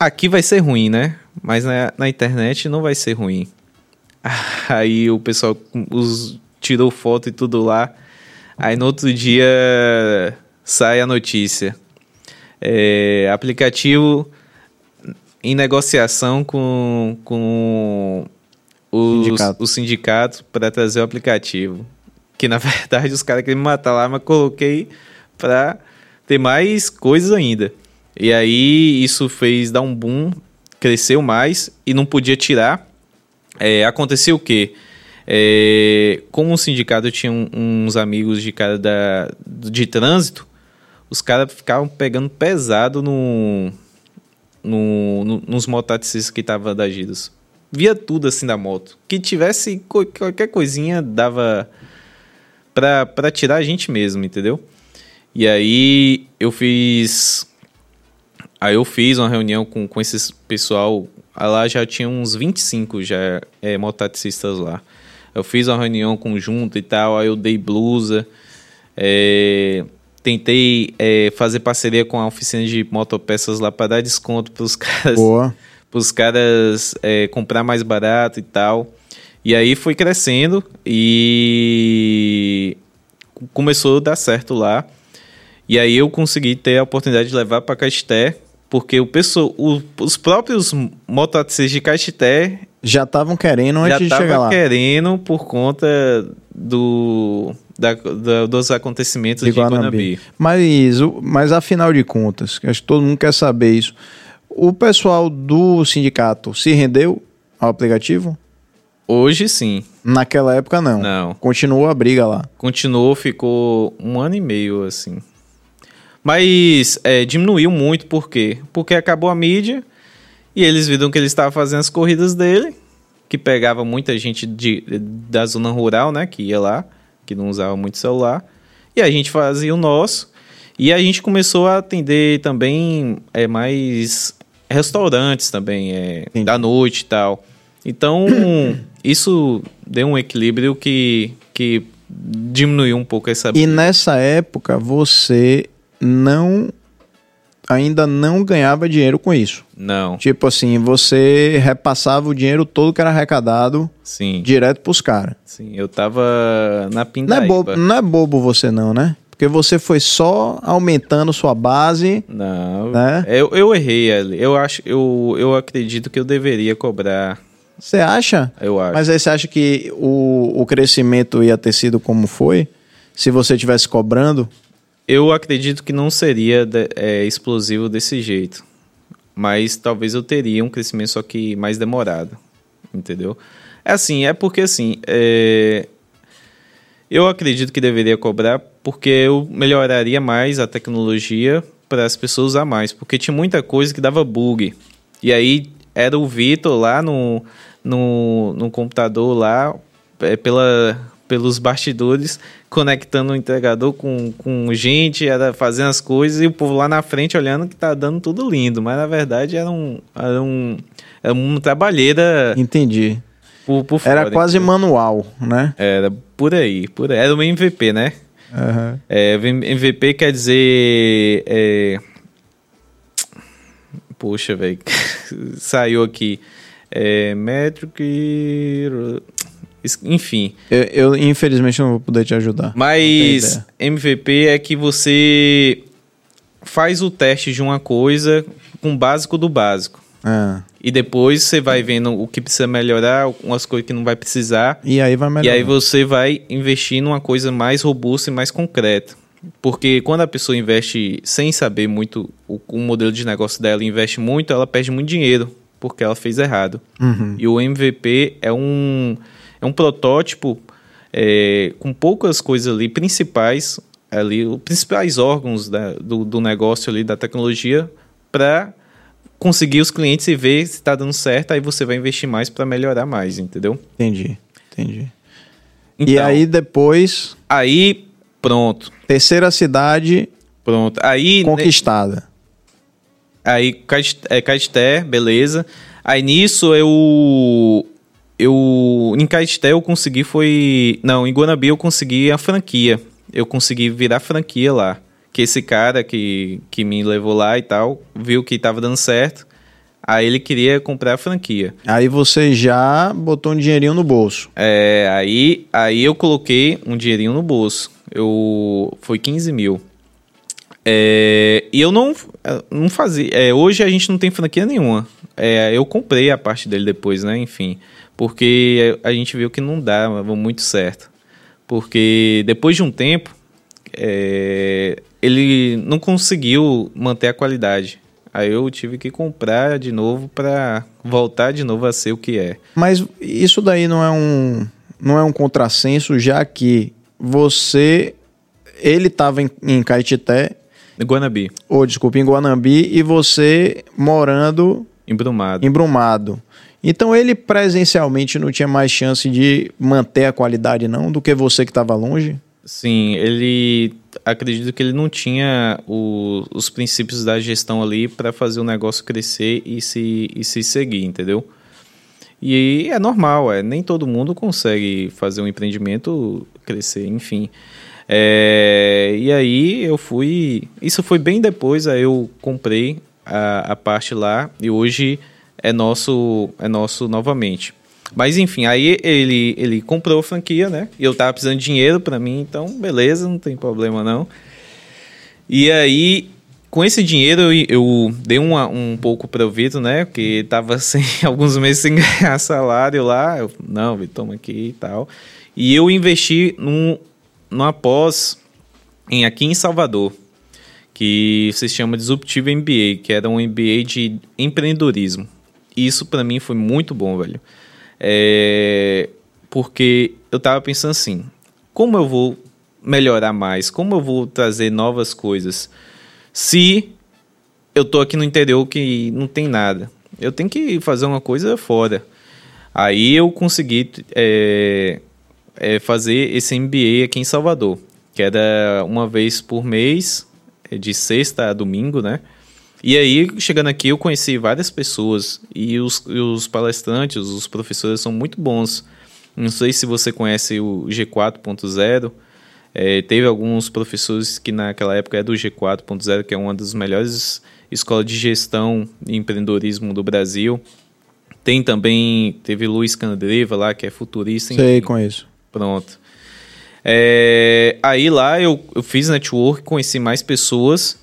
aqui vai ser ruim, né? Mas na, na internet não vai ser ruim. Aí o pessoal os, tirou foto e tudo lá. Aí no outro dia sai a notícia. É, aplicativo em negociação com, com os, Sindicato. o sindicato para trazer o aplicativo. Que na verdade os caras queriam me matar lá, mas coloquei para ter mais coisas ainda. E aí isso fez dar um boom, cresceu mais e não podia tirar. É, aconteceu o quê? É, como o sindicato tinha um- uns amigos de cara da, de trânsito, os caras ficavam pegando pesado no, no, no- nos mototaxistas que estavam adagidos. Via tudo assim da moto. Que tivesse qualquer coisinha dava pra, pra tirar a gente mesmo, entendeu? E aí eu fiz. Aí eu fiz uma reunião com, com esse pessoal. Lá já tinha uns 25 já, é, lá. Eu fiz uma reunião conjunta e tal, aí eu dei blusa. é, tentei é, fazer parceria com a oficina de motopeças lá para dar desconto para os caras Boa. os caras é, comprar mais barato e tal. E aí foi crescendo e começou a dar certo lá. E aí eu consegui ter a oportunidade de levar para Caeté, porque o pessoal, o- os próprios mototaxistas de Caeté Já estavam querendo já antes de chegar lá. querendo por conta do, da- da- dos acontecimentos de, de Guanambi. Guanambi. Mas, mas afinal de contas, acho que todo mundo quer saber isso. O pessoal do sindicato se rendeu ao aplicativo? Hoje sim, Naquela época não. não. Continuou a briga lá. continuou, ficou um ano e meio assim. Mas é, diminuiu muito, por quê? Porque acabou a mídia e eles viram que ele estava fazendo as corridas dele, que pegava muita gente de, da zona rural, né? Que ia lá, que não usava muito celular. E a gente fazia o nosso. E a gente começou a atender também é, mais restaurantes também, é, da noite e tal. Então, isso deu um equilíbrio que, que diminuiu um pouco essa E nessa época você não ainda não ganhava dinheiro com isso. Não, Tipo assim, você repassava o dinheiro todo que era arrecadado sim, direto pros caras. sim. Eu tava na Não é, Pindaíba. bobo, não é bobo você não, né? Porque você foi só aumentando sua base, Não, né? eu, eu errei ali. Eu acho, eu, eu acredito que eu deveria cobrar. Você acha? Eu acho. Mas aí você acha que o, o crescimento ia ter sido como foi? Se você tivesse cobrando? Eu acredito que não seria é, explosivo desse jeito. Mas talvez eu teria um crescimento só que mais demorado. Entendeu? É assim, é porque assim. é, Eu acredito que deveria cobrar porque eu melhoraria mais a tecnologia para as pessoas usar mais. Porque tinha muita coisa que dava bug. E aí era o Vitor lá no, no, no computador lá, é, pela, pelos bastidores, conectando o entregador com, com gente, era fazendo as coisas e o povo lá na frente olhando que tá dando tudo lindo. Mas na verdade era um. Era um, era uma trabalheira. Entendi. Por, por Era fora, quase entendeu? manual, né? Era por aí, por aí. Era uma MVP, né? Aham. É, MVP quer dizer. É... Poxa, velho. Saiu aqui. É, métrico e. Enfim. Eu, eu, infelizmente não vou poder te ajudar. Mas MVP é que você faz o teste de uma coisa com o básico do básico. Ah, E depois você vai vendo o que precisa melhorar, umas coisas que não vai precisar. e aí vai E melhorar. aí você vai investir numa coisa mais robusta e mais concreta. Porque quando a pessoa investe sem saber muito o, o modelo de negócio dela, investe muito, ela perde muito dinheiro, porque ela fez errado. Uhum. E o MVP é um, é um protótipo é, com poucas coisas ali principais, ali, os principais órgãos da- do, do negócio ali, da tecnologia, para conseguir os clientes e ver se está dando certo, aí você vai investir mais para melhorar mais, entendeu? Entendi, entendi. e Então, aí depois, Aí, pronto. terceira cidade Pronto. Aí, conquistada. aí Caet- é, Caeté, beleza. Aí nisso eu. Eu. Em Caeté eu consegui foi. Não, em Guanabi eu consegui a franquia. Eu consegui virar franquia lá. Que esse cara que, que me levou lá e tal, viu que tava dando certo. Aí ele queria comprar a franquia. Aí você já botou um dinheirinho no bolso. É, aí, aí eu coloquei um dinheirinho no bolso. Eu foi 15 mil. É, e eu não, não fazia. é, hoje a gente não tem franquia nenhuma. É, eu comprei a parte dele depois, né? Enfim. Porque a gente viu que não dava muito certo. Porque depois de um tempo, é, ele não conseguiu manter a qualidade. Aí eu tive que comprar de novo para voltar de novo a ser o que é. Mas isso daí não é um não é um contrassenso, já que você ele estava em, em Caetité, Guanabi, ou desculpa, em Guanambi e você morando embrumado. em Brumado. Então ele presencialmente não tinha mais chance de manter a qualidade não do que você que estava longe. Sim, ele acredito que ele não tinha o- os princípios da gestão ali para fazer o negócio crescer e se, e se seguir, entendeu? E é normal, é, nem todo mundo consegue fazer um empreendimento crescer, enfim. É, e aí eu fui. Isso foi bem depois, aí eu comprei a, a parte lá e hoje é nosso, é nosso novamente. Mas enfim, aí ele, ele comprou a franquia, né? E eu tava precisando de dinheiro pra mim, então beleza, não tem problema não. E aí, com esse dinheiro, eu, eu dei uma, um pouco para o Vitor, né? Porque tava sem, alguns meses sem ganhar salário lá. Eu, não, Vitor, toma aqui e tal. E eu investi num, numa pós em, aqui em Salvador, que se chama Disruptive MBA, que era um MBA de empreendedorismo. Isso para mim foi muito bom, velho. É, porque eu tava pensando assim, como eu vou melhorar mais? Como eu vou trazer novas coisas? Se eu tô aqui no interior que não tem nada. Eu tenho que fazer uma coisa fora. Aí eu consegui é, é, fazer esse MBA aqui em Salvador, que era uma vez por mês, de sexta a domingo, né? E aí, chegando aqui, eu conheci várias pessoas e os, e os palestrantes, os professores são muito bons. Não sei se você conhece o G4.0. É, teve alguns professores que naquela época é do G4.0, que é uma das melhores escolas de gestão e empreendedorismo do Brasil. Tem também, teve Luiz Candreva lá, que é futurista. Sei, enfim. conheço. Pronto. É, aí lá eu, eu fiz network, conheci mais pessoas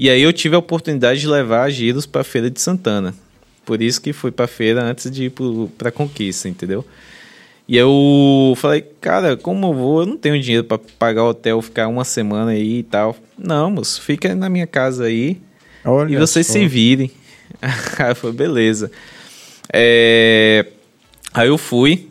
e aí eu tive a oportunidade de levar a Giros para a Feira de Santana. Por isso que fui para a feira antes de ir para a Conquista, entendeu? E eu falei, cara, como eu vou? Eu não tenho dinheiro para pagar hotel, ficar uma semana aí e tal. Não, moço, fica na minha casa aí Olha e vocês só. se virem. Aí falei, beleza. É, Aí eu fui.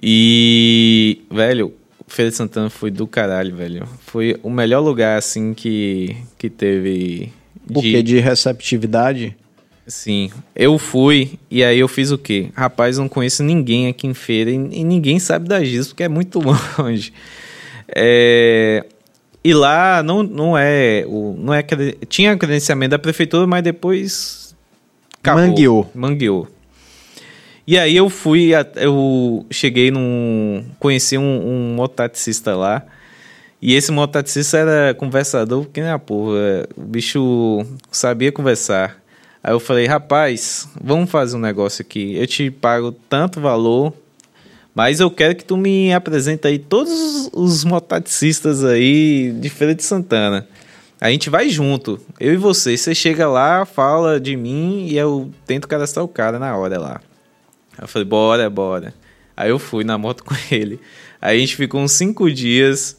E, velho, Feira de Santana foi do caralho, velho. Foi o melhor lugar, assim, que, que teve. O quê? De receptividade? Sim, eu fui e aí eu fiz o quê? Rapaz, não conheço ninguém aqui em feira e, e ninguém sabe da GIS porque é muito longe. É, e lá não, não é. O, não é tinha credenciamento da prefeitura, mas depois. Acabou, mangueou. Mangueou. E aí eu fui, eu cheguei num. Conheci um, um mototaxista lá. E esse mototaxista era conversador, porque, né, porra, o bicho sabia conversar. Aí eu falei, rapaz, vamos fazer um negócio aqui. Eu te pago tanto valor, mas eu quero que tu me apresente aí todos os mototaxistas aí de Feira de Santana. A gente vai junto, eu e você. Você chega lá, fala de mim e eu tento cadastrar o cara na hora lá. Aí eu falei, bora, bora. Aí eu fui na moto com ele. Aí a gente ficou uns cinco dias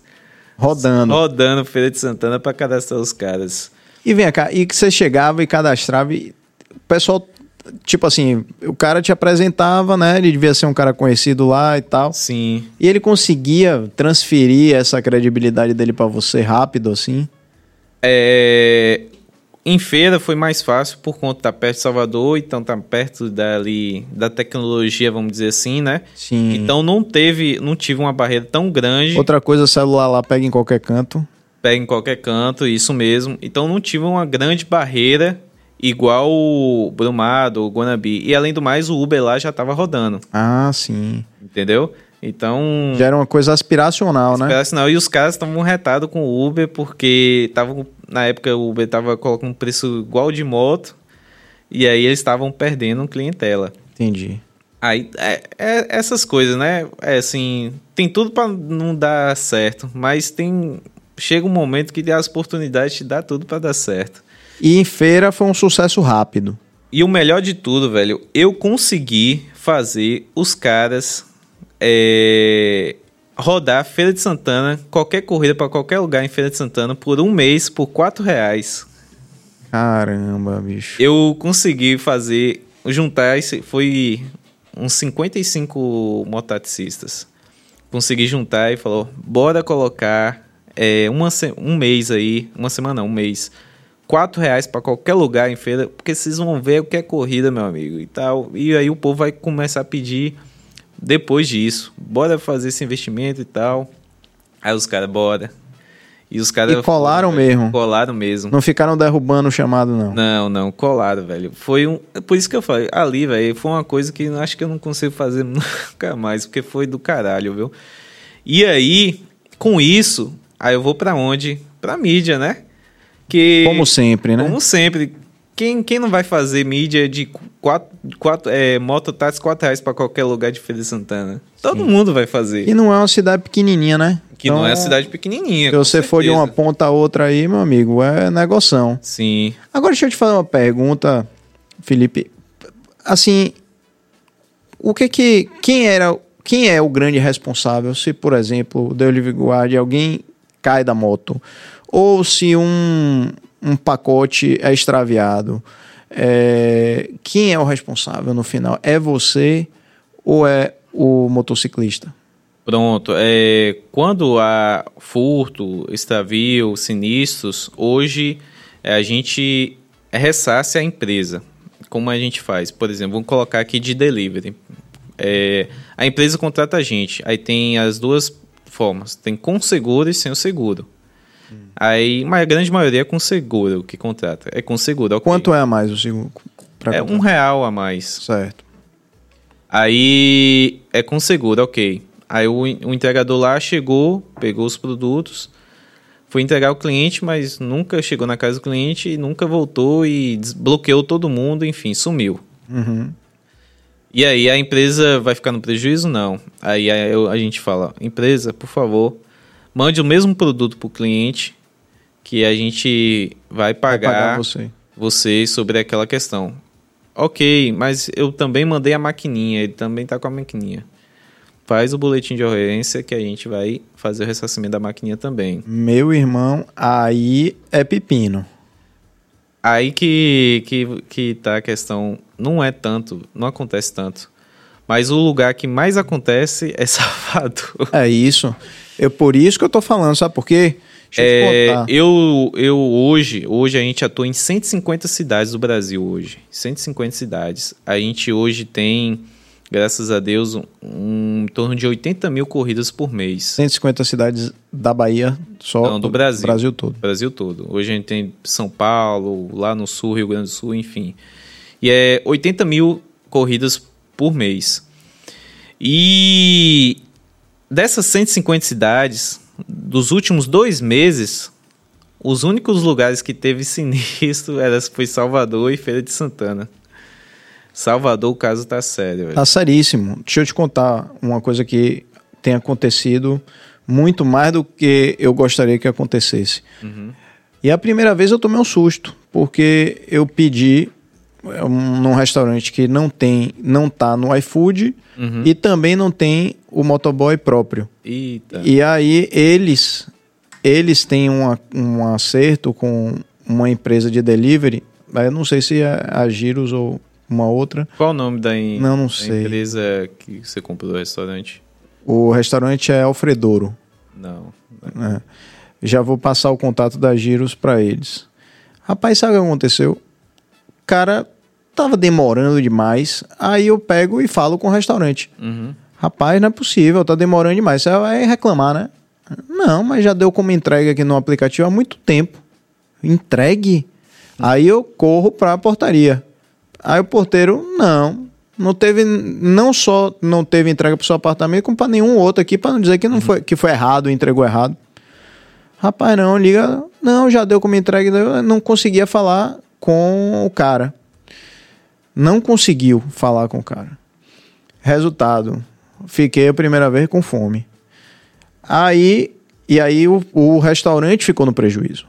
rodando, rodando Feira de Santana para cadastrar os caras. E vem cá, e que você chegava e cadastrava, e o pessoal, tipo assim, o cara te apresentava, né? Ele devia ser um cara conhecido lá e tal. Sim. E ele conseguia transferir essa credibilidade dele para você rápido, assim? É, em feira foi mais fácil por conta estar perto de Salvador, então tá perto dali da tecnologia, vamos dizer assim, né? Sim. Então não teve, não tive uma barreira tão grande. Outra coisa, o celular lá pega em qualquer canto pega em qualquer canto, isso mesmo. Então não tive uma grande barreira igual o Brumado, o Guanabi. E além do mais, o Uber lá já estava rodando. Ah, sim. Entendeu? Então. Já era uma coisa aspiracional, né? Aspiracional. E os caras estavam retados com o Uber porque estavam. Na época o Uber estava colocando um preço igual de moto. E aí eles estavam perdendo clientela. Entendi. Aí, é, é, essas coisas, né? É assim, tem tudo para não dar certo, mas tem chega um momento que as oportunidades te dá tudo para dar certo. E em feira foi um sucesso rápido. E o melhor de tudo, velho, eu consegui fazer os caras é, rodar Feira de Santana, qualquer corrida para qualquer lugar em Feira de Santana, por um mês, por quatro reais. Caramba, bicho. Eu consegui fazer, juntar, foi uns 55 mototaxistas. Consegui juntar e falou, bora colocar é, uma, um mês aí, uma semana não, um mês, quatro reais para qualquer lugar em feira, porque vocês vão ver o que é corrida, meu amigo, e tal. E aí o povo vai começar a pedir depois disso, bora fazer esse investimento e tal. Aí os caras, bora. E os caras. E colaram foram, mesmo. Colaram mesmo. Não ficaram derrubando o chamado, não. Não, não, colaram, velho. Foi um. Por isso que eu falei, ali, velho, foi uma coisa que acho que eu não consigo fazer nunca mais, porque foi do caralho, viu? E aí, com isso, Aí eu vou para onde? Pra mídia, né? Que, como sempre, né? Como sempre. Quem, quem não vai fazer mídia de quatro, quatro, é, mototáxi 4 reais pra qualquer lugar de Feira de Santana? Todo Sim. mundo vai fazer. E não é uma cidade pequenininha, né? Que então, não é uma cidade pequenininha. Se você certeza. for de uma ponta a outra aí, meu amigo, é negoção. Sim. Agora deixa eu te fazer uma pergunta, Felipe. Assim, o que que... Quem era... Quem é o grande responsável se, por exemplo, o Delivery Guard, alguém cai da moto, ou se um, um pacote é extraviado, é, quem é o responsável no final? É você ou é o motociclista? Pronto. É, quando há furto, extravio, sinistros, hoje é, a gente ressasse a empresa. Como a gente faz? Por exemplo, vamos colocar aqui de delivery. É, a empresa contrata a gente. Aí tem as duas formas. Tem com seguro e sem o seguro. Hum. Aí, mas a grande maioria é com seguro que contrata. É com seguro, okay. Quanto é a mais o seguro? É um real a mais. Certo. Aí é com seguro, ok. Aí o, o entregador lá chegou, pegou os produtos, foi entregar ao cliente, mas nunca chegou na casa do cliente nunca voltou e desbloqueou todo mundo, enfim, sumiu. Uhum. E aí a empresa vai ficar no prejuízo? Não. Aí a, gente fala, empresa, por favor, mande o mesmo produto para o cliente que a gente vai pagar, vai pagar você. você sobre aquela questão. Ok, mas eu também mandei a maquininha, ele também está com a maquininha. Faz o boletim de ocorrência que a gente vai fazer o ressarcimento da maquininha também. Meu irmão, aí é pepino. Aí que, que, que tá a questão. Não é tanto, não acontece tanto. Mas o lugar que mais acontece é Salvador. É isso. É por isso que eu tô falando, sabe por quê? Deixa eu te É, contar. eu, eu hoje, hoje a gente atua em 150 cidades do Brasil hoje. 150 cidades. A gente hoje tem, graças a Deus, um, um- em torno de 80 mil corridas por mês. 150 cidades da Bahia, só Não, do Brasil. Brasil todo. Brasil todo. Hoje a gente tem São Paulo, lá no Sul, Rio Grande do Sul, enfim. E é 80 mil corridas por mês. E dessas 150 cidades, dos últimos dois meses, os únicos lugares que teve sinistro era, foi Salvador e Feira de Santana. Salvador, o caso tá sério. velho. Tá seríssimo. Deixa eu te contar uma coisa que tem acontecido muito mais do que eu gostaria que acontecesse. E a primeira vez eu tomei um susto, porque eu pedi um- num restaurante que não tem, não tá no iFood e também não tem o motoboy próprio. Eita. E aí eles eles têm uma, um acerto com uma empresa de delivery, eu não sei se é a Giros ou uma outra. Qual o nome da, em- Não, não da sei. empresa que você comprou o restaurante? O restaurante é Alfredouro. Não. né? Já vou passar o contato da Giros para eles. Rapaz, sabe o que aconteceu? O cara tava demorando demais. Aí eu pego e falo com o restaurante. Uhum. Rapaz, não é possível, tá demorando demais. Você vai reclamar, né? Não, mas já deu como entrega aqui no aplicativo há muito tempo. Entregue? Aí eu corro pra portaria. Aí o porteiro, não. Não teve, não só não teve entrega pro seu apartamento, como pra nenhum outro aqui, pra não dizer que não foi, que foi errado, entregou errado. Rapaz, não, liga. Não, já deu como entrega. Eu não conseguia falar com o cara. Não conseguiu falar com o cara. Resultado, fiquei a primeira vez com fome. Aí, e aí o, o restaurante ficou no prejuízo.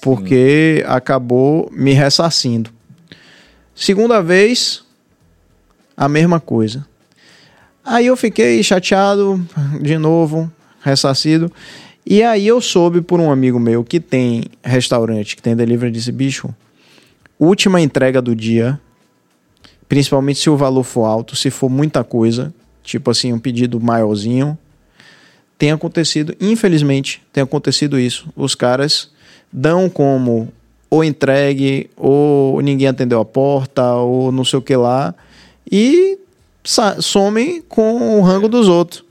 Porque acabou me ressarcindo. Segunda vez, a mesma coisa. Aí eu fiquei chateado de novo, ressarcido. E aí eu soube por um amigo meu que tem restaurante, que tem delivery, disse, bicho, última entrega do dia, principalmente se o valor for alto, se for muita coisa, tipo assim, um pedido maiorzinho, tem acontecido, infelizmente, tem acontecido isso. Os caras dão como ou entregue, ou ninguém atendeu a porta, ou não sei o que lá, e somem com o rango dos outros.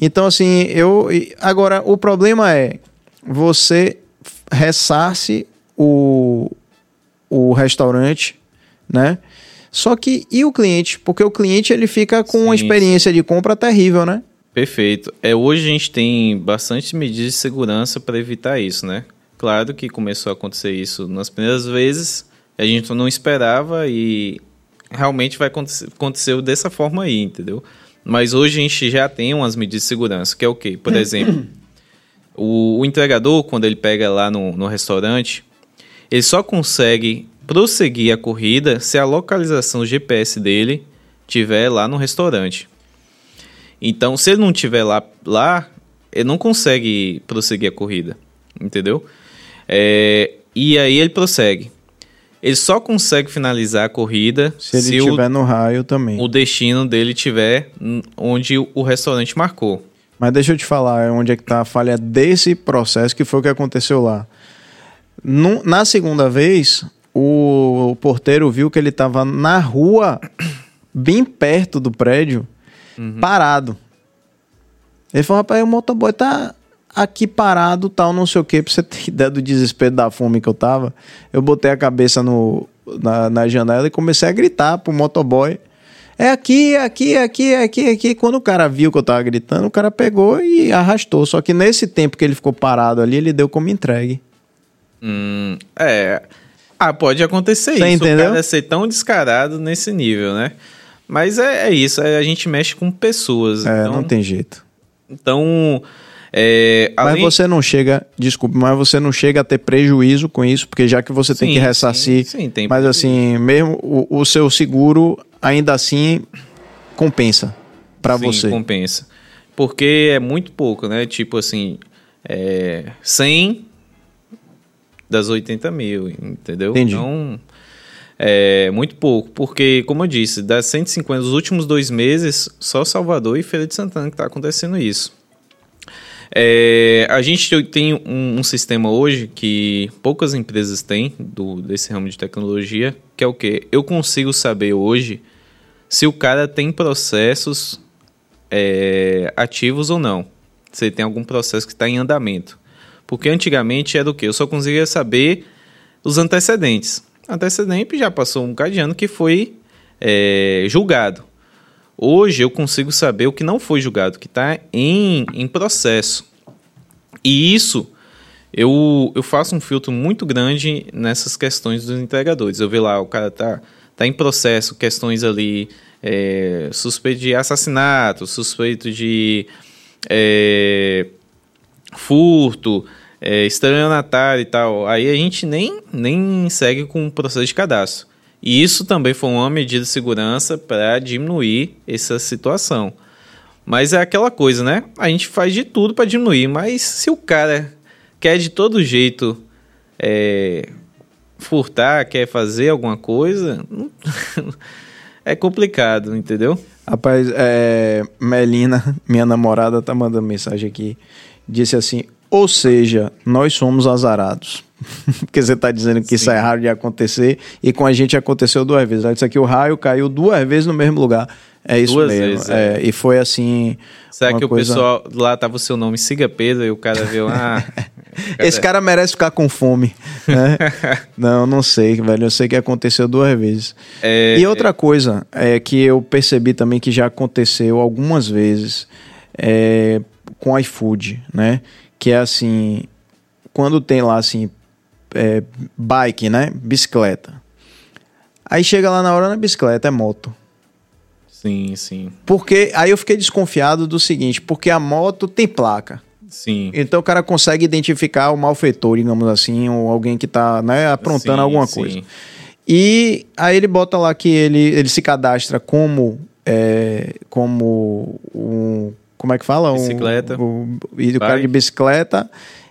Então, assim, eu. Agora, o problema é você ressarce o, o restaurante, né? Só que e o cliente? Porque o cliente ele fica com uma Sim, experiência de compra terrível, né? Perfeito. É, hoje a gente tem bastante medidas de segurança para evitar isso, né? Claro que começou a acontecer isso nas primeiras vezes, a gente não esperava e realmente vai acontecer aconteceu dessa forma aí, entendeu? Mas hoje a gente já tem umas medidas de segurança, que é o quê? Por exemplo, o, o entregador, quando ele pega lá no, no restaurante, ele só consegue prosseguir a corrida se a localização GPS dele tiver lá no restaurante. Então, se ele não tiver lá, lá ele não consegue prosseguir a corrida, entendeu? É, e aí ele prossegue. Ele só consegue finalizar a corrida Se ele estiver no raio também. o, destino dele tiver onde o, o restaurante marcou. Mas deixa eu te falar onde é que tá a falha desse processo, que foi o que aconteceu lá. Num- na segunda vez, o, o porteiro viu que ele tava na rua, bem perto do prédio, parado. Ele falou, rapaz, o motoboy tá aqui parado, tal, não sei o quê. Pra você ter ideia do desespero da fome que eu tava, eu botei a cabeça no, na, na janela e comecei a gritar pro motoboy. É aqui, é aqui, é aqui, é aqui, aqui. Quando o cara viu que eu tava gritando, o cara pegou e arrastou. Só que nesse tempo que ele ficou parado ali, ele deu como entregue. Hum, é. Ah, pode acontecer Você isso. entendeu? O cara ser tão descarado nesse nível, né? Mas é, é isso, é, a gente mexe com pessoas. É, então, não tem jeito. Então, é, Mas além- você não chega, desculpe, mas você não chega a ter prejuízo com isso, porque já que você tem Sim, que ressarcir. sim, sim, tem mas assim, mesmo o, o seu seguro ainda assim compensa pra Sim, você. compensa. Porque é muito pouco, né? Tipo assim, é, 100 das 80 mil, entendeu? Entendi. Então, é muito pouco. Porque, como eu disse, das 150 dos últimos dois meses, só Salvador e Feira de Santana que está acontecendo isso. É, a gente tem um, um, sistema hoje que poucas empresas têm do, desse ramo de tecnologia, que é o que? Eu consigo saber hoje se o cara tem processos é, ativos ou não. Se ele tem algum processo que está em andamento. Porque antigamente era o que? Eu só conseguia saber os antecedentes. Antecedente já passou um bocado de ano que foi é, julgado. Hoje eu consigo saber o que não foi julgado, que está em, em processo. E isso eu, eu faço um filtro muito grande nessas questões dos entregadores. Eu vejo lá, o cara tá, tá em processo, questões ali, é, suspeito de assassinato, suspeito de é, furto, é, estelionatário e tal. Aí a gente nem, nem segue com o processo de cadastro. E isso também foi uma medida de segurança para diminuir essa situação. Mas é aquela coisa, né? A gente faz de tudo para diminuir, mas se o cara quer de todo jeito é, furtar, quer fazer alguma coisa, é complicado, entendeu? Rapaz, é, Melina, minha namorada, tá mandando mensagem aqui. Disse assim: ou seja, nós somos azarados. Porque você está dizendo que Sim. isso é raro de acontecer e com a gente aconteceu duas vezes. Ela disse que o raio caiu duas vezes no mesmo lugar. É isso duas mesmo. Vezes, é. É, e foi assim. Será que coisa... o pessoal lá tava o seu nome Siga Pedro e o cara viu ah, Esse cara merece ficar com fome. Né? não, não sei, velho. Eu sei que aconteceu duas vezes. É... E outra coisa é que eu percebi também que já aconteceu algumas vezes é, com iFood, né? Que é assim, quando tem lá assim, é, bike, né? Bicicleta. Aí chega lá na hora na bicicleta, é moto. Sim, sim. Porque aí eu fiquei desconfiado do seguinte, porque a moto tem placa. Sim. Então o cara consegue identificar o malfeitor, digamos assim, ou alguém que tá, né, aprontando sim, alguma coisa. Sim. E aí ele bota lá que ele, ele se cadastra como é, como um como é que fala? Bicicleta. Um, o, e o cara de bicicleta.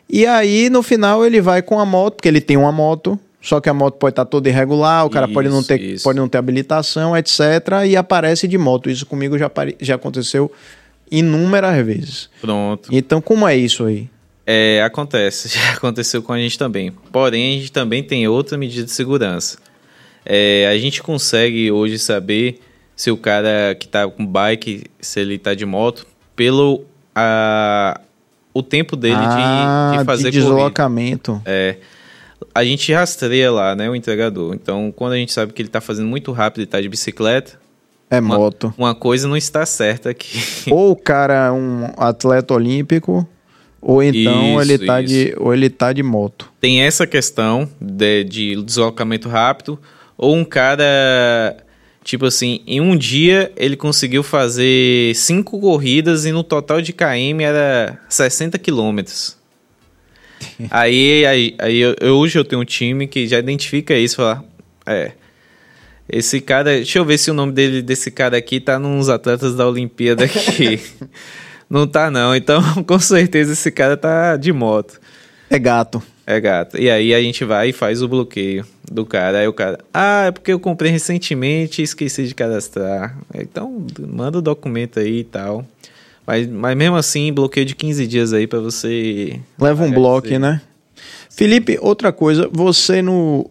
E aí, no final, ele vai com a moto, porque ele tem uma moto, só que a moto pode estar toda irregular, o cara isso, pode, não ter, pode não ter habilitação, etc. E aparece de moto. Isso comigo já, já aconteceu inúmeras vezes. Pronto. Então, como é isso aí? É, acontece, já aconteceu com a gente também. Porém, a gente também tem outra medida de segurança. É, a gente consegue hoje saber se o cara que está com bike, se ele está de moto, pelo a, o tempo dele ah, de, de fazer de deslocamento. Corrida. É. A gente rastreia lá, né, o entregador. Então, quando a gente sabe que ele está fazendo muito rápido e está de bicicleta, é uma, moto. Uma coisa não está certa aqui. Ou o cara é um atleta olímpico, ou então isso, ele tá de ou ele tá de moto. Tem essa questão de, de deslocamento rápido, ou um cara Tipo assim, em um dia ele conseguiu fazer cinco corridas e no total de KM era 60 quilômetros. aí, aí, aí eu, hoje eu tenho um time que já identifica isso, fala, é, esse cara, deixa eu ver se o nome dele desse cara aqui tá nos atletas da Olimpíada aqui. não tá não, então com certeza esse cara tá de moto. É gato. É gato. E aí a gente vai e faz o bloqueio do cara. Aí o cara, ah, é porque eu comprei recentemente e esqueci de cadastrar. Então, manda o documento aí e tal. Mas, mas mesmo assim, bloqueio de 15 dias aí para você. Leva um bloco, né? Felipe, outra coisa, você no.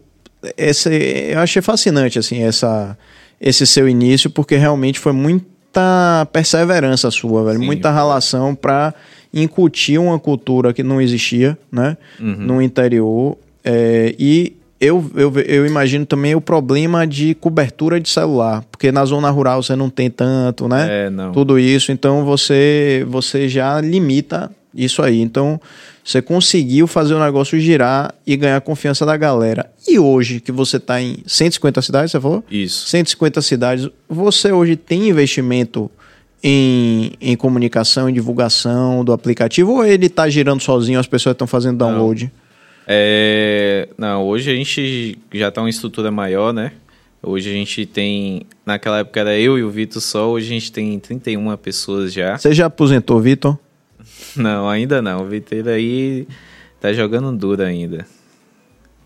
Esse, eu achei fascinante, assim, essa, esse seu início, porque realmente foi muita perseverança sua, velho. Sim, muita relação para incutir uma cultura que não existia, né? Uhum. No interior. É, e eu, eu, eu imagino também o problema de cobertura de celular, porque na zona rural você não tem tanto, né? É, não. Tudo isso, então você, você já limita isso aí. Então você conseguiu fazer o negócio girar e ganhar a confiança da galera. E hoje, que você está em 150 cidades, você falou? Isso. 150 cidades, você hoje tem investimento em, em comunicação, em divulgação do aplicativo, ou ele está girando sozinho, as pessoas estão fazendo download? Não. É, não, hoje a gente já está uma estrutura maior, né? Hoje a gente tem. Naquela época era eu e o Vitor só, hoje a gente tem 31 pessoas já. Você já aposentou, Vitor? Não, ainda não. O Vitor aí tá jogando duro ainda.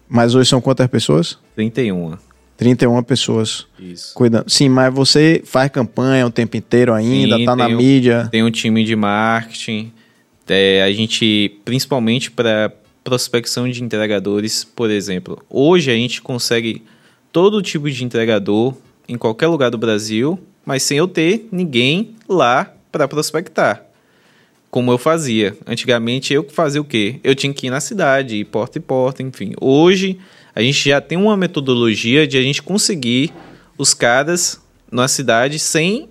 Mas hoje são quantas pessoas? 31. 31 pessoas. Isso. Cuidando. Sim, mas você faz campanha o tempo inteiro ainda, Sim, tá na um, mídia. Tem um time de marketing, É, a gente, principalmente para prospecção de entregadores, por exemplo. Hoje a gente consegue todo tipo de entregador em qualquer lugar do Brasil, mas sem eu ter ninguém lá para prospectar. Como eu fazia. Antigamente eu fazia o quê? Eu tinha que ir na cidade, ir porta e porta, enfim. Hoje a gente já tem uma metodologia de a gente conseguir os caras na cidade sem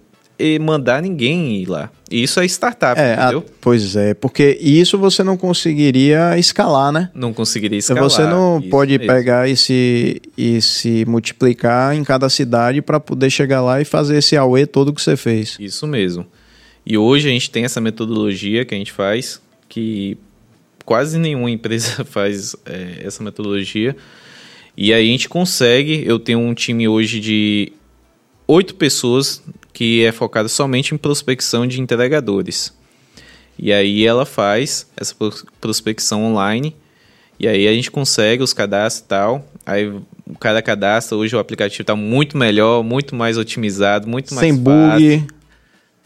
mandar ninguém ir lá. E isso é startup, é, entendeu? A, pois é, porque isso você não conseguiria escalar, né? Não conseguiria escalar. Você não isso pode pegar e se, e se multiplicar em cada cidade para poder chegar lá e fazer esse AUE todo que você fez. Isso mesmo. E hoje a gente tem essa metodologia que a gente faz, que quase nenhuma empresa faz é, essa metodologia. E aí a gente consegue, eu tenho um time hoje de oito pessoas que é focada somente em prospecção de entregadores. E aí ela faz essa prospecção online. E aí a gente consegue os cadastros e tal. Aí o cara cadastra, hoje o aplicativo está muito melhor, muito mais otimizado, muito mais Sem fácil. bug.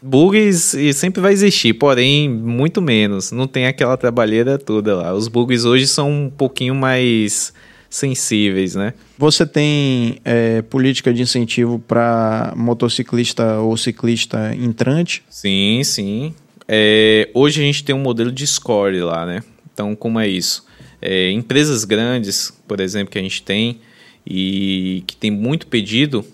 Bugs sempre vai existir, porém muito menos. Não tem aquela trabalheira toda lá. Os bugs hoje são um pouquinho mais sensíveis, né? Você tem é, política de incentivo para motociclista ou ciclista entrante? Sim, sim. É, hoje a gente tem um modelo de score lá, né? Então, como é isso? É, empresas grandes, por exemplo, que a gente tem e que tem muito pedido,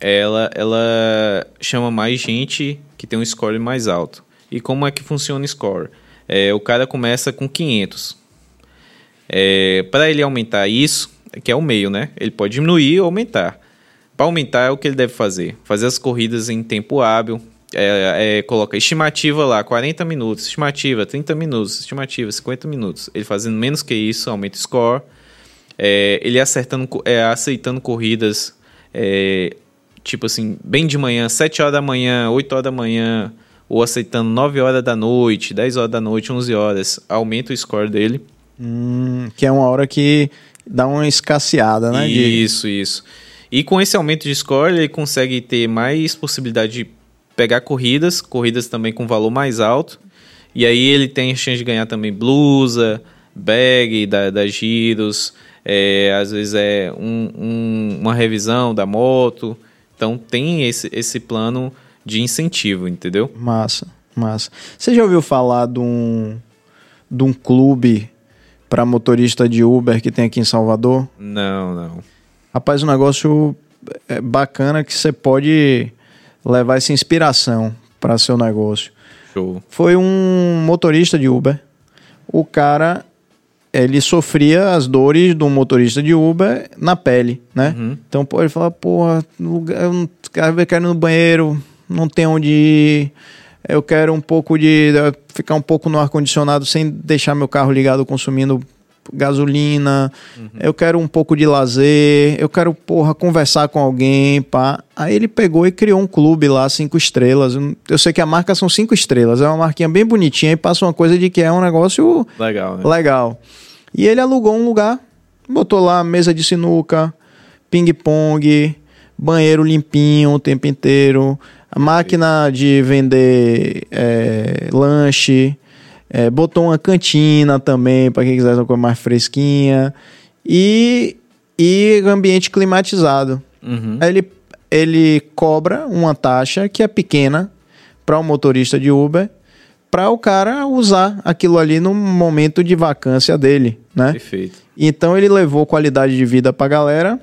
ela, ela chama mais gente que tem um score mais alto. E como é que funciona o score? É, o cara começa com 500. É, para ele aumentar isso, que é o meio, né? Ele pode diminuir ou aumentar. Para aumentar é o que ele deve fazer: fazer as corridas em tempo hábil. É, é, coloca estimativa lá, 40 minutos, estimativa 30 minutos, estimativa 50 minutos. Ele fazendo menos que isso, aumenta o score. É, ele acertando, é, aceitando corridas, é, tipo assim, bem de manhã, 7 horas da manhã, 8 horas da manhã, ou aceitando 9 horas da noite, 10 horas da noite, 11 horas, aumenta o score dele. Hum, que é uma hora que dá uma escasseada, né? de- Isso, isso. E com esse aumento de score, ele consegue ter mais possibilidade de pegar corridas, corridas também com valor mais alto. E aí ele tem a chance de ganhar também blusa, bag da, da giros, é, às vezes é um- um- uma revisão da moto. Então tem esse, esse plano de incentivo, entendeu? Massa, massa. Você já ouviu falar de um, de um clube para motorista de Uber que tem aqui em Salvador? Não, não. Rapaz, um negócio é, bacana que você pode levar essa inspiração para seu negócio. Show. Foi um motorista de Uber. O cara, ele sofria as dores do motorista de Uber na pele, né? Uhum. Então, pô, ele fala, porra, lugar- eu quero ir no banheiro, não tem onde ir. Eu quero um pouco de. ficar um pouco no ar-condicionado sem deixar meu carro ligado consumindo gasolina. Eu quero um pouco de lazer. Eu quero, porra, conversar com alguém, pá. Aí ele pegou e criou um clube lá, cinco estrelas. Eu- Eu sei que a marca são cinco estrelas. É uma marquinha bem bonitinha e passa uma coisa de que é um negócio Legal, né? Legal. E ele alugou um lugar, botou lá mesa de sinuca, ping-pong, banheiro limpinho o tempo inteiro, a máquina de vender é, lanche, é, botou uma cantina também para quem quiser uma coisa mais fresquinha e, e ambiente climatizado. Uhum. Aí ele, ele cobra uma taxa que é pequena para o motorista de Uber para o cara usar aquilo ali no momento de vacância dele, né? Perfeito. Então ele levou qualidade de vida pra galera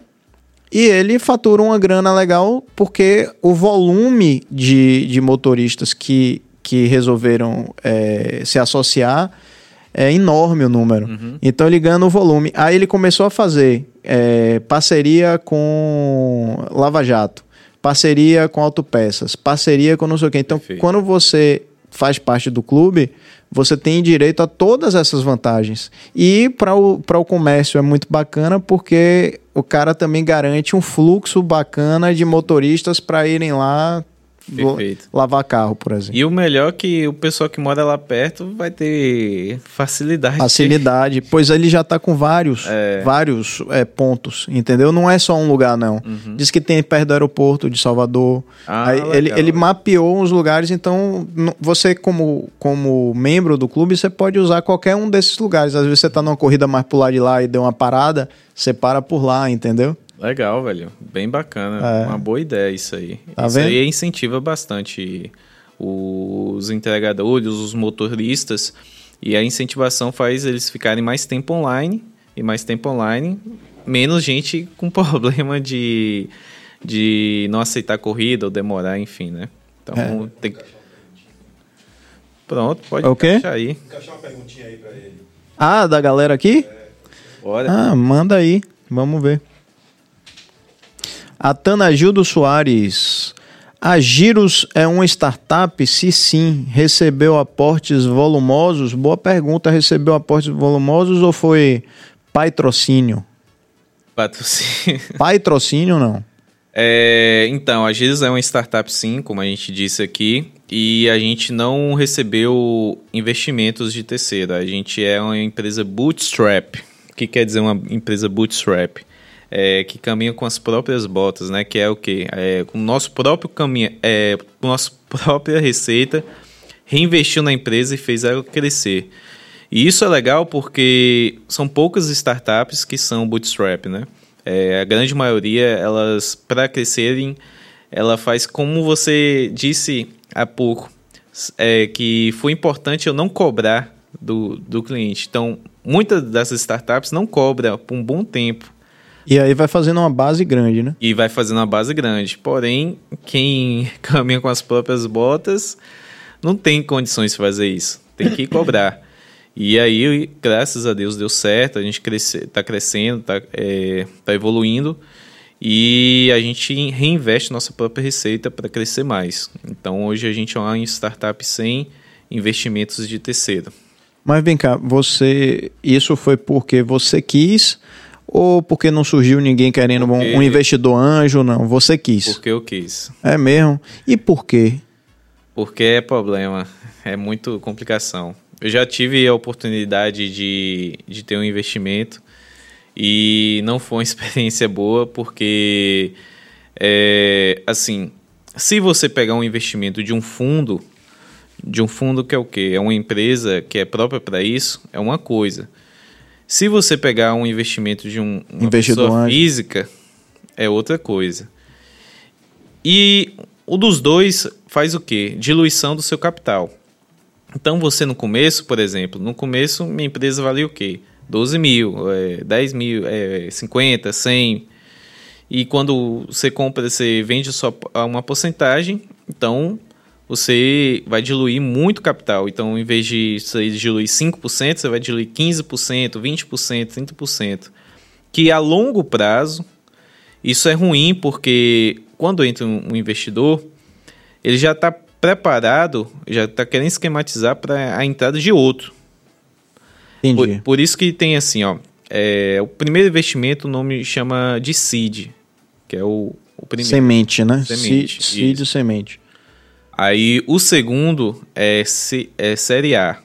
e ele fatura uma grana legal porque o volume de, de motoristas que, que resolveram é, se associar é enorme o número. Então ele ganha no volume. Aí ele começou a fazer é, parceria com Lava Jato, parceria com Autopeças, parceria com não sei o quê. Então Perfeito. quando você faz parte do clube, você tem direito a todas essas vantagens. E para o, o comércio é muito bacana porque o cara também garante um fluxo bacana de motoristas para irem lá Perfeito. lavar carro, por exemplo. E o melhor é que o pessoal que mora lá perto vai ter facilidade. Facilidade, pois ele já tá com vários, É. vários é, pontos, entendeu? Não é só um lugar, não. Diz que tem perto do aeroporto de Salvador. Uhum. Ah, Aí ele, legal. ele mapeou uns lugares, então você, como, como membro do clube, você pode usar qualquer um desses lugares. Às vezes você tá numa corrida mais pro lado de lá e deu uma parada, você para por lá, entendeu? Legal, velho. Bem bacana. É. Uma boa ideia isso aí. Tá isso vendo? aí incentiva bastante os entregadores, os motoristas. E a incentivação faz eles ficarem mais tempo online. E mais tempo online, menos gente com problema de, de não aceitar corrida ou demorar, enfim, né? Então É. tem que. Pronto, pode O quê? encaixar aí. Encaixar uma perguntinha aí pra ele. Ah, da galera aqui? Bora. Ah, manda aí. Vamos ver. Atanagildo Soares. A Giros é uma startup? Se sim, recebeu aportes volumosos? Boa pergunta. Recebeu aportes volumosos ou foi patrocínio? Patrocínio. Patrocínio não. É, então, a Giros é uma startup sim, como a gente disse aqui, e a gente não recebeu investimentos de terceira. A gente é uma empresa bootstrap. O que quer dizer uma empresa bootstrap? É, que caminha com as próprias botas, né? Que é o quê? É, com o nosso próprio caminho, é, com nossa própria receita, reinvestiu na empresa e fez ela crescer. E isso é legal porque são poucas startups que são bootstrap, né? É, a grande maioria, elas, para crescerem, ela faz como você disse há pouco, é, que foi importante eu não cobrar do, do cliente. Então, muitas dessas startups não cobram por um bom tempo E aí vai fazendo uma base grande, né? e vai fazendo uma base grande. Porém, quem caminha com as próprias botas não tem condições de fazer isso. Tem que cobrar. E aí, graças a Deus, deu certo. A gente cresce, tá crescendo, tá, é, tá evoluindo. E a gente reinveste nossa própria receita para crescer mais. Então, hoje a gente é uma startup sem investimentos de terceiro. Mas vem cá, você. Isso foi porque você quis ou porque não surgiu ninguém querendo um- Porque- um investidor anjo? Não, você quis. Porque eu quis. É mesmo? E por quê? Porque é problema, é muito complicação. Eu já tive a oportunidade de, de ter um investimento e não foi uma experiência boa, porque, é, assim, se você pegar um investimento de um fundo, de um fundo que é o quê? É uma empresa que é própria para isso, é uma coisa. Se você pegar um investimento de um, uma Investidor pessoa física, é outra coisa. E o dos dois faz o quê? Diluição do seu capital. Então você no começo, por exemplo, no começo minha empresa valia o quê? 12 mil, é, 10 mil, é, 50, 100. E quando você compra, você vende só uma porcentagem, então você vai diluir muito capital. Então, em vez de você diluir 5%, você vai diluir 15%, 20%, 30%. Que a longo prazo, isso é ruim porque quando entra um investidor, ele já está preparado, já está querendo esquematizar para a entrada de outro. Por, Entendi. por isso que tem assim, ó, é, o primeiro investimento o nome chama de seed, que é o, o primeiro. Semente, né? Semente, Se- Seed isso. semente. Aí o segundo é, C- é série A.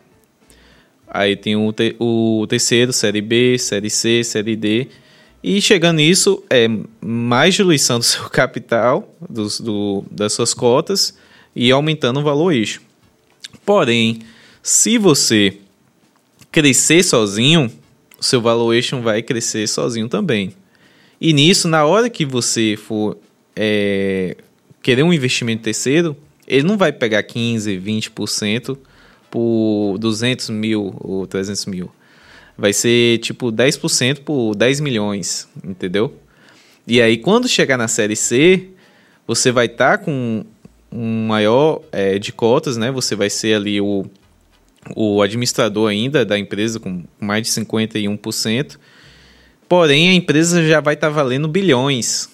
Aí tem o, te- o terceiro, série B, série C, série D. E chegando nisso, é mais diluição do seu capital, dos, do, das suas cotas, e aumentando o valor eixo. Porém, se você crescer sozinho, o seu valuation vai crescer sozinho também. E nisso, na hora que você for é, querer um investimento terceiro, ele não vai pegar 15, 20% por 200 mil ou 300 mil. Vai ser tipo 10% por 10 milhões, entendeu? E aí, quando chegar na série C, você vai estar com um maior é, de cotas, né? Você vai ser ali o, o administrador ainda da empresa com mais de 51%. Porém, a empresa já vai estar valendo bilhões.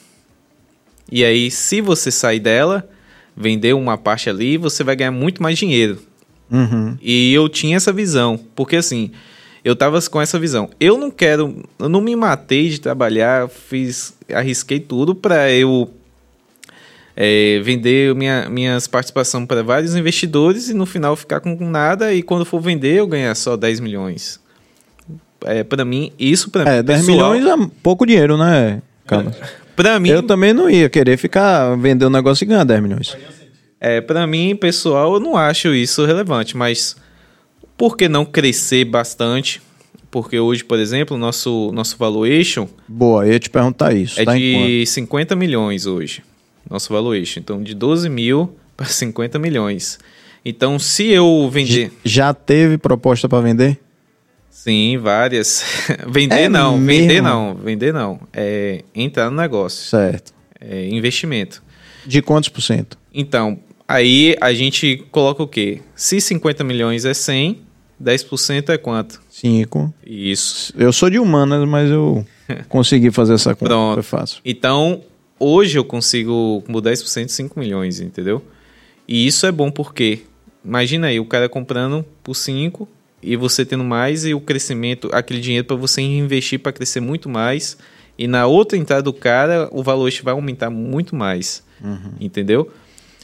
E aí, se você sair dela, vender uma parte ali, você vai ganhar muito mais dinheiro. Uhum. E eu tinha essa visão, porque assim, eu tava com essa visão. Eu não quero, eu não me matei de trabalhar, fiz, arrisquei tudo para eu é, vender minha, minhas participações para vários investidores e no final ficar com nada e quando for vender eu ganhar só 10 milhões. É, para mim, isso para É, mim, 10 pessoal, milhões é pouco dinheiro, né, Carlos? Para mim, Eu também não ia querer ficar vender um negócio e ganhar 10 milhões. É, para mim, pessoal, eu não acho isso relevante, mas por que não crescer bastante? Porque hoje, por exemplo, nosso, nosso valuation Boa, eu ia te perguntar isso. é tá de 50 milhões hoje. Nosso valuation. Então, de 12 mil para 50 milhões. Então, se eu vender. Já teve proposta para vender? Sim, várias. vender É não, mesmo? vender não, vender não. É entrar no negócio. Certo. É investimento. De quantos por cento? Então, aí a gente coloca o quê? Se 50 milhões é 100, 10% é quanto? 5. Isso. Eu sou de humanas, mas eu consegui fazer essa conta. Pronto. Fácil. Então, hoje eu consigo com 10% 5 milhões, entendeu? E isso é bom porque, imagina aí, o cara comprando por 5 e você tendo mais e o crescimento, aquele dinheiro para você investir para crescer muito mais. E na outra entrada do cara, o valor vai aumentar muito mais. Entendeu?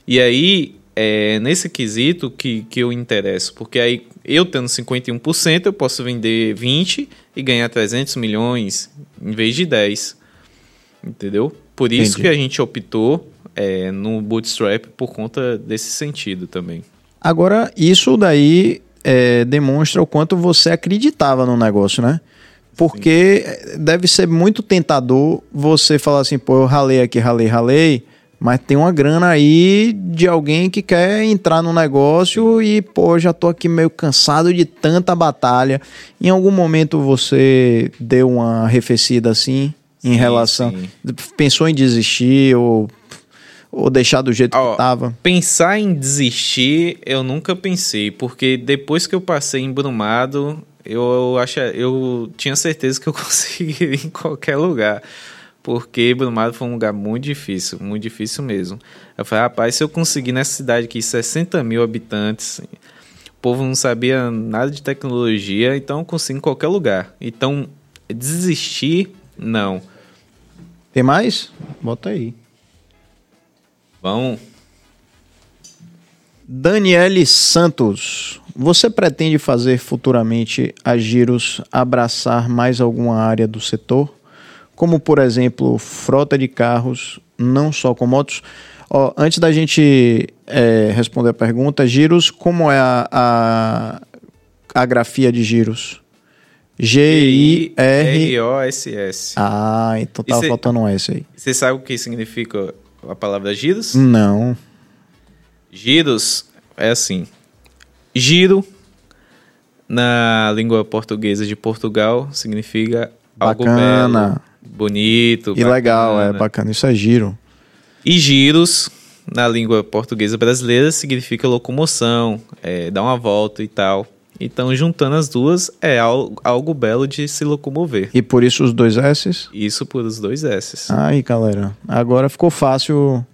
E aí, é nesse quesito que, que eu interesso. Porque aí, eu tendo 51%, eu posso vender 20 e ganhar 300 milhões em vez de 10. Entendeu? Por isso Entendi. que a gente optou é, no Bootstrap por conta desse sentido também. Agora, isso daí é, demonstra o quanto você acreditava no negócio, né? Porque deve ser muito tentador você falar assim, pô, eu ralei aqui, ralei, ralei, mas tem uma grana aí de alguém que quer entrar no negócio e, pô, já tô aqui meio cansado de tanta batalha. Em algum momento você deu uma arrefecida assim, em Sim, relação. sim. Pensou em desistir ou, ou deixar do jeito Ó, que tava? Pensar em desistir, eu nunca pensei, porque depois que eu passei em Brumado, eu, acho, eu tinha certeza que eu conseguiria em qualquer lugar. Porque Brumado foi um lugar muito difícil, muito difícil mesmo. Eu falei, rapaz, se eu conseguir nessa cidade aqui 60 mil habitantes, o povo não sabia nada de tecnologia, então eu consigo em qualquer lugar. Então, desistir, não. Tem mais? Bota aí. Vamos. Daniele Santos, você pretende fazer futuramente a Giros abraçar mais alguma área do setor? Como, por exemplo, frota de carros, não só com motos? Antes da gente é, responder a pergunta, Giros, como é a, a, a grafia de Giros? G-I-R... R-O-S-S. Ah, então tava cê- faltando um S aí. Você sabe o que significa a palavra giros? Não. Giros é assim. Giro, na língua portuguesa de Portugal, significa algo Bacana. belo, bonito, E legal, é bacana. bacana. Isso é giro. E giros, na língua portuguesa brasileira, significa locomoção, é, dar uma volta e tal. Então, juntando as duas, é algo, algo belo de se locomover. E por isso os dois S's? Isso por os dois S's. Aí, galera. Agora ficou fácil.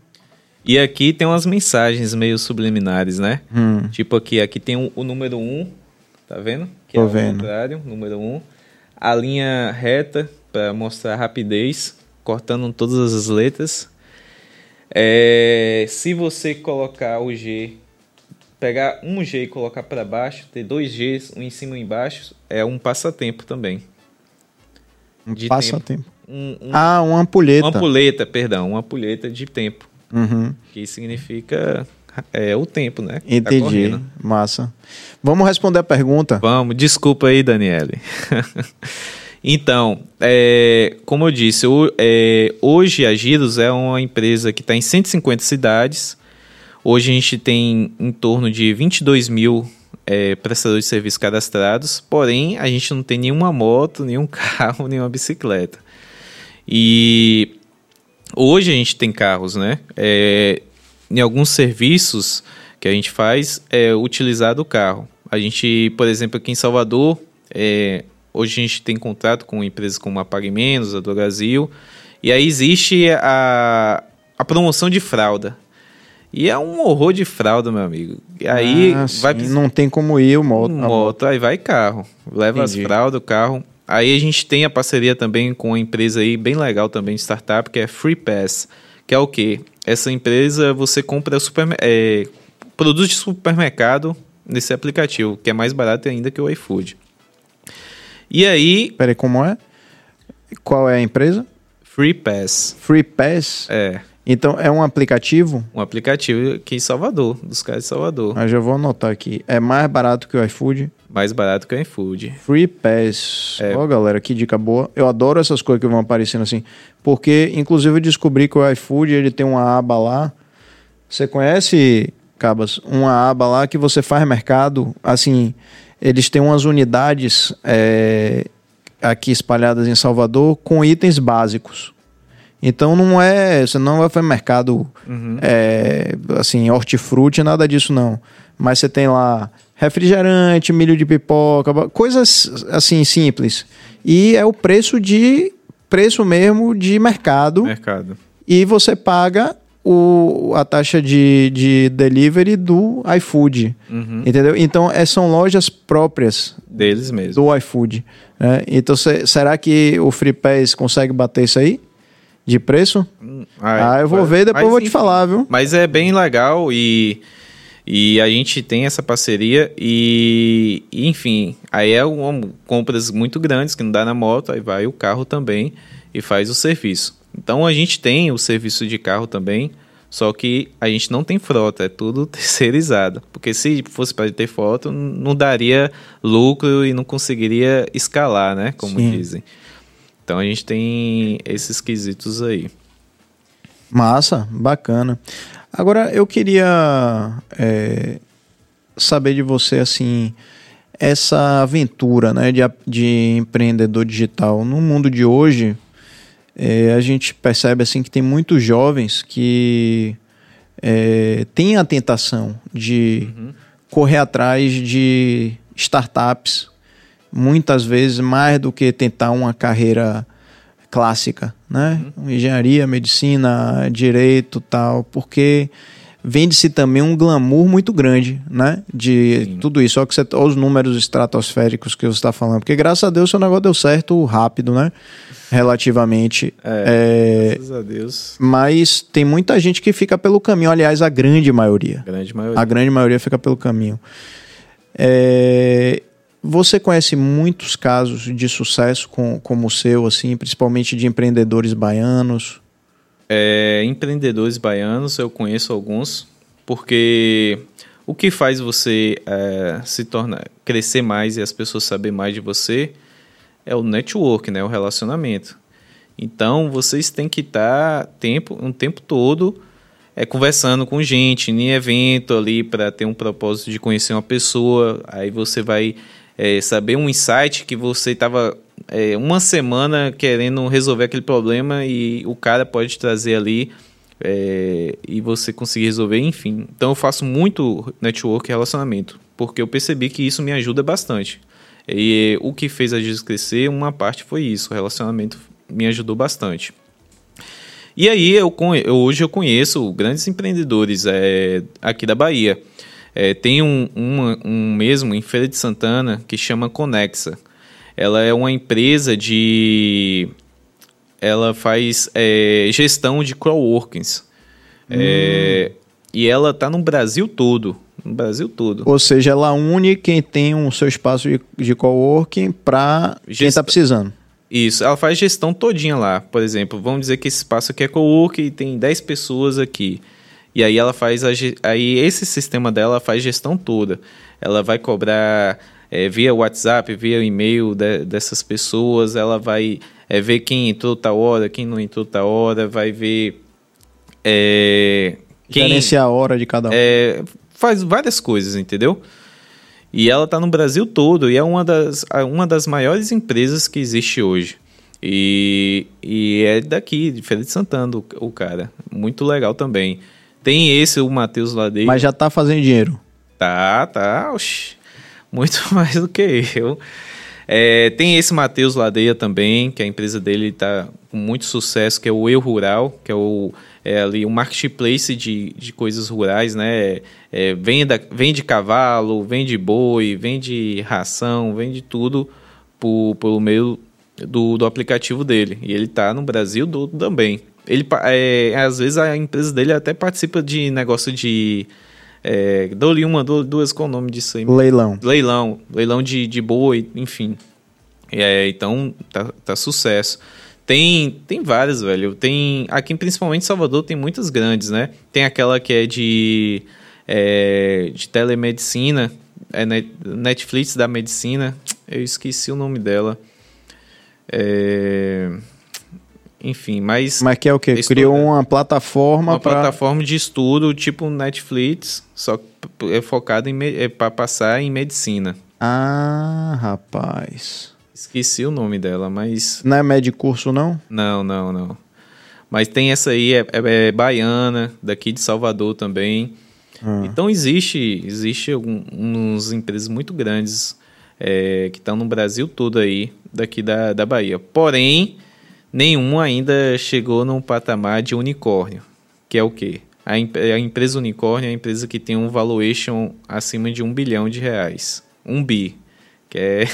E aqui tem umas mensagens meio subliminares, né? Hum. Tipo aqui, aqui tem o, o número 1, tá vendo? Que Tô é o vendo. contrário, número 1. A linha reta para mostrar rapidez, cortando todas as letras. É, se você colocar o G, pegar um G e colocar para baixo, ter dois Gs, um em cima e um embaixo, é um passatempo também. Um De passatempo. Um, um- Ah, uma ampulheta. uma ampulheta, perdão, uma ampulheta de tempo. Uhum. Que significa é, o tempo, né? Tá Entendi. correndo. Massa. Vamos responder a pergunta. Vamos, desculpa aí, Daniele. então, é, como eu disse, o- é, hoje a Giros é uma empresa que está em 150 cidades. Hoje a gente tem em torno de 22 mil é, prestadores de serviços cadastrados, porém a gente não tem nenhuma moto, nenhum carro, nenhuma bicicleta. E hoje a gente tem carros, né? É, em alguns serviços que a gente faz é utilizar o carro. A gente, por exemplo, aqui em Salvador, é, hoje a gente tem contrato com empresas como a Pague Menos, a do Brasil, e aí existe a, a promoção de fralda. E é um horror de fralda, meu amigo. E aí Ah, vai sim, Não tem como ir o moto. moto, moto, aí vai carro. Leva Entendi. as fraldas, o carro. Aí a gente tem a parceria também com uma empresa aí bem legal também de startup, que é Free Pass, que é o quê? essa empresa você compra supermer- é, produtos de supermercado nesse aplicativo, que é mais barato ainda que o iFood. E aí, Peraí, como é? Qual é a empresa? Free Pass. Free Pass. É, Então é um aplicativo. um aplicativo aqui em Salvador, dos caras de Salvador. Mas já vou anotar aqui. É mais barato que o iFood. Mais barato que o iFood. Free Pass. É. Ó, galera, que dica boa. Eu adoro essas coisas que vão aparecendo assim. Porque, inclusive, eu descobri que o iFood ele tem uma aba lá. Você conhece, Cabas? Uma aba lá que você faz mercado. Assim, eles têm umas unidades é, aqui espalhadas em Salvador com itens básicos. Então não é. Você não vai fazer mercado é, assim, hortifruti, nada disso não. Mas você tem lá refrigerante, milho de pipoca, coisas assim simples. E é o preço de preço mesmo de mercado Mercado. e você paga o, a taxa de, de delivery do iFood. Uhum. Entendeu? Então, é, são lojas próprias Deles mesmo. do iFood. né? Então, cê- será que o Free Pass consegue bater isso aí? De preço? ah, eu vou ver, depois eu vou te falar, viu? Mas é bem legal e, e a gente tem essa parceria e, e, enfim, aí é um, compras muito grandes que não dá na moto, aí vai o carro também e faz o serviço. Então a gente tem o serviço de carro também, só que a gente não tem frota, é tudo terceirizado. Porque se fosse para ter foto, não daria lucro e não conseguiria escalar, né? Como Sim. dizem. Então a gente tem esses quesitos aí. Massa, bacana. Agora eu queria é, saber de você assim essa aventura, né, de, de empreendedor digital no mundo de hoje. é, a gente percebe assim que tem muitos jovens que é, têm a tentação de correr atrás de startups, muitas vezes mais do que tentar uma carreira clássica, né? Engenharia, medicina, direito, tal, porque vende-se também um glamour muito grande, né? De Sim. tudo isso, só que você, olha os números estratosféricos que você está falando, porque graças a Deus seu negócio deu certo rápido, né? Relativamente. É, Graças a Deus. mas tem muita gente que fica pelo caminho, aliás, a grande maioria. Grande maioria. A grande maioria fica pelo caminho. É, você conhece muitos casos de sucesso com, como o seu, assim, principalmente de empreendedores baianos? É, empreendedores baianos, eu conheço alguns, porque o que faz você é, se tornar crescer mais e as pessoas saber mais de você é o network, né, o relacionamento. Então vocês têm que estar tempo, um tempo todo é, conversando com gente, em evento ali para ter um propósito de conhecer uma pessoa. Aí você vai é, saber um insight que você estava é, uma semana querendo resolver aquele problema e o cara pode trazer ali é, e você conseguir resolver, enfim. Então eu faço muito network e relacionamento, porque eu percebi que isso me ajuda bastante. E o que fez a Giz crescer, uma parte foi isso, o relacionamento me ajudou bastante. E aí eu, eu- hoje eu conheço grandes empreendedores é, aqui da Bahia. É, tem um, uma- um mesmo em Feira de Santana que chama Conexa. Ela é uma empresa de. Ela faz é, gestão de coworkings. É, e ela tá no Brasil todo. No Brasil todo. Ou seja, ela une quem tem o seu espaço de, de coworking para quem está Gesta- precisando. Isso, ela faz gestão todinha lá. Por exemplo, vamos dizer que esse espaço aqui é co-work e tem 10 pessoas aqui. E aí ela faz a, aí esse sistema dela faz gestão toda. Ela vai cobrar é, via WhatsApp, via e-mail de- dessas pessoas, ela vai é, ver quem entrou tal hora, quem não entrou tal hora, vai ver é, quem Gerenciar a hora de cada um. é, faz várias coisas, entendeu? E ela está no Brasil todo e é uma das, uma das maiores empresas que existe hoje. E, e é daqui, de Feira de Santana, o, o cara. Muito legal também. Tem esse, o Matheus Ladeira. Mas já está fazendo dinheiro. Tá, tá. oxi, muito mais do que eu. É, tem esse Matheus Ladeia também, que a empresa dele está com muito sucesso, que é o Eu Rural, que é o é ali um marketplace de, de coisas rurais, né? É, venda, vende cavalo, vende boi, vende ração, vende tudo por, pelo meio do, do aplicativo dele. E ele está no Brasil todo também. Ele, é, às vezes a empresa dele até participa de negócio de. É, dou-lhe uma, duas, qual o nome disso aí? Leilão. Leilão. Leilão de, de boi, enfim. É, então, tá, tá sucesso. Tem, tem várias, velho. Tem. Aqui, principalmente em Salvador, tem muitas grandes, né? Tem aquela que é de. É, de telemedicina. É Netflix da medicina. Eu esqueci o nome dela. É, enfim, mas. Mas que é o quê? Criou uma plataforma Uma pra... plataforma de estudo tipo Netflix, só é focada em é para passar em medicina. Ah, rapaz. Esqueci o nome dela, mas. Não é Medicurso, não? Não, não, não. Mas tem essa aí, é, é, é baiana, daqui de Salvador também. Ah. Então existe, existe algumas empresas muito grandes é, que estão no Brasil todo aí, daqui da, da Bahia. Porém, nenhum ainda chegou num patamar de unicórnio, que é o quê? A, a empresa unicórnio é a empresa que tem um valuation acima de um bilhão de reais. Um bi, que é...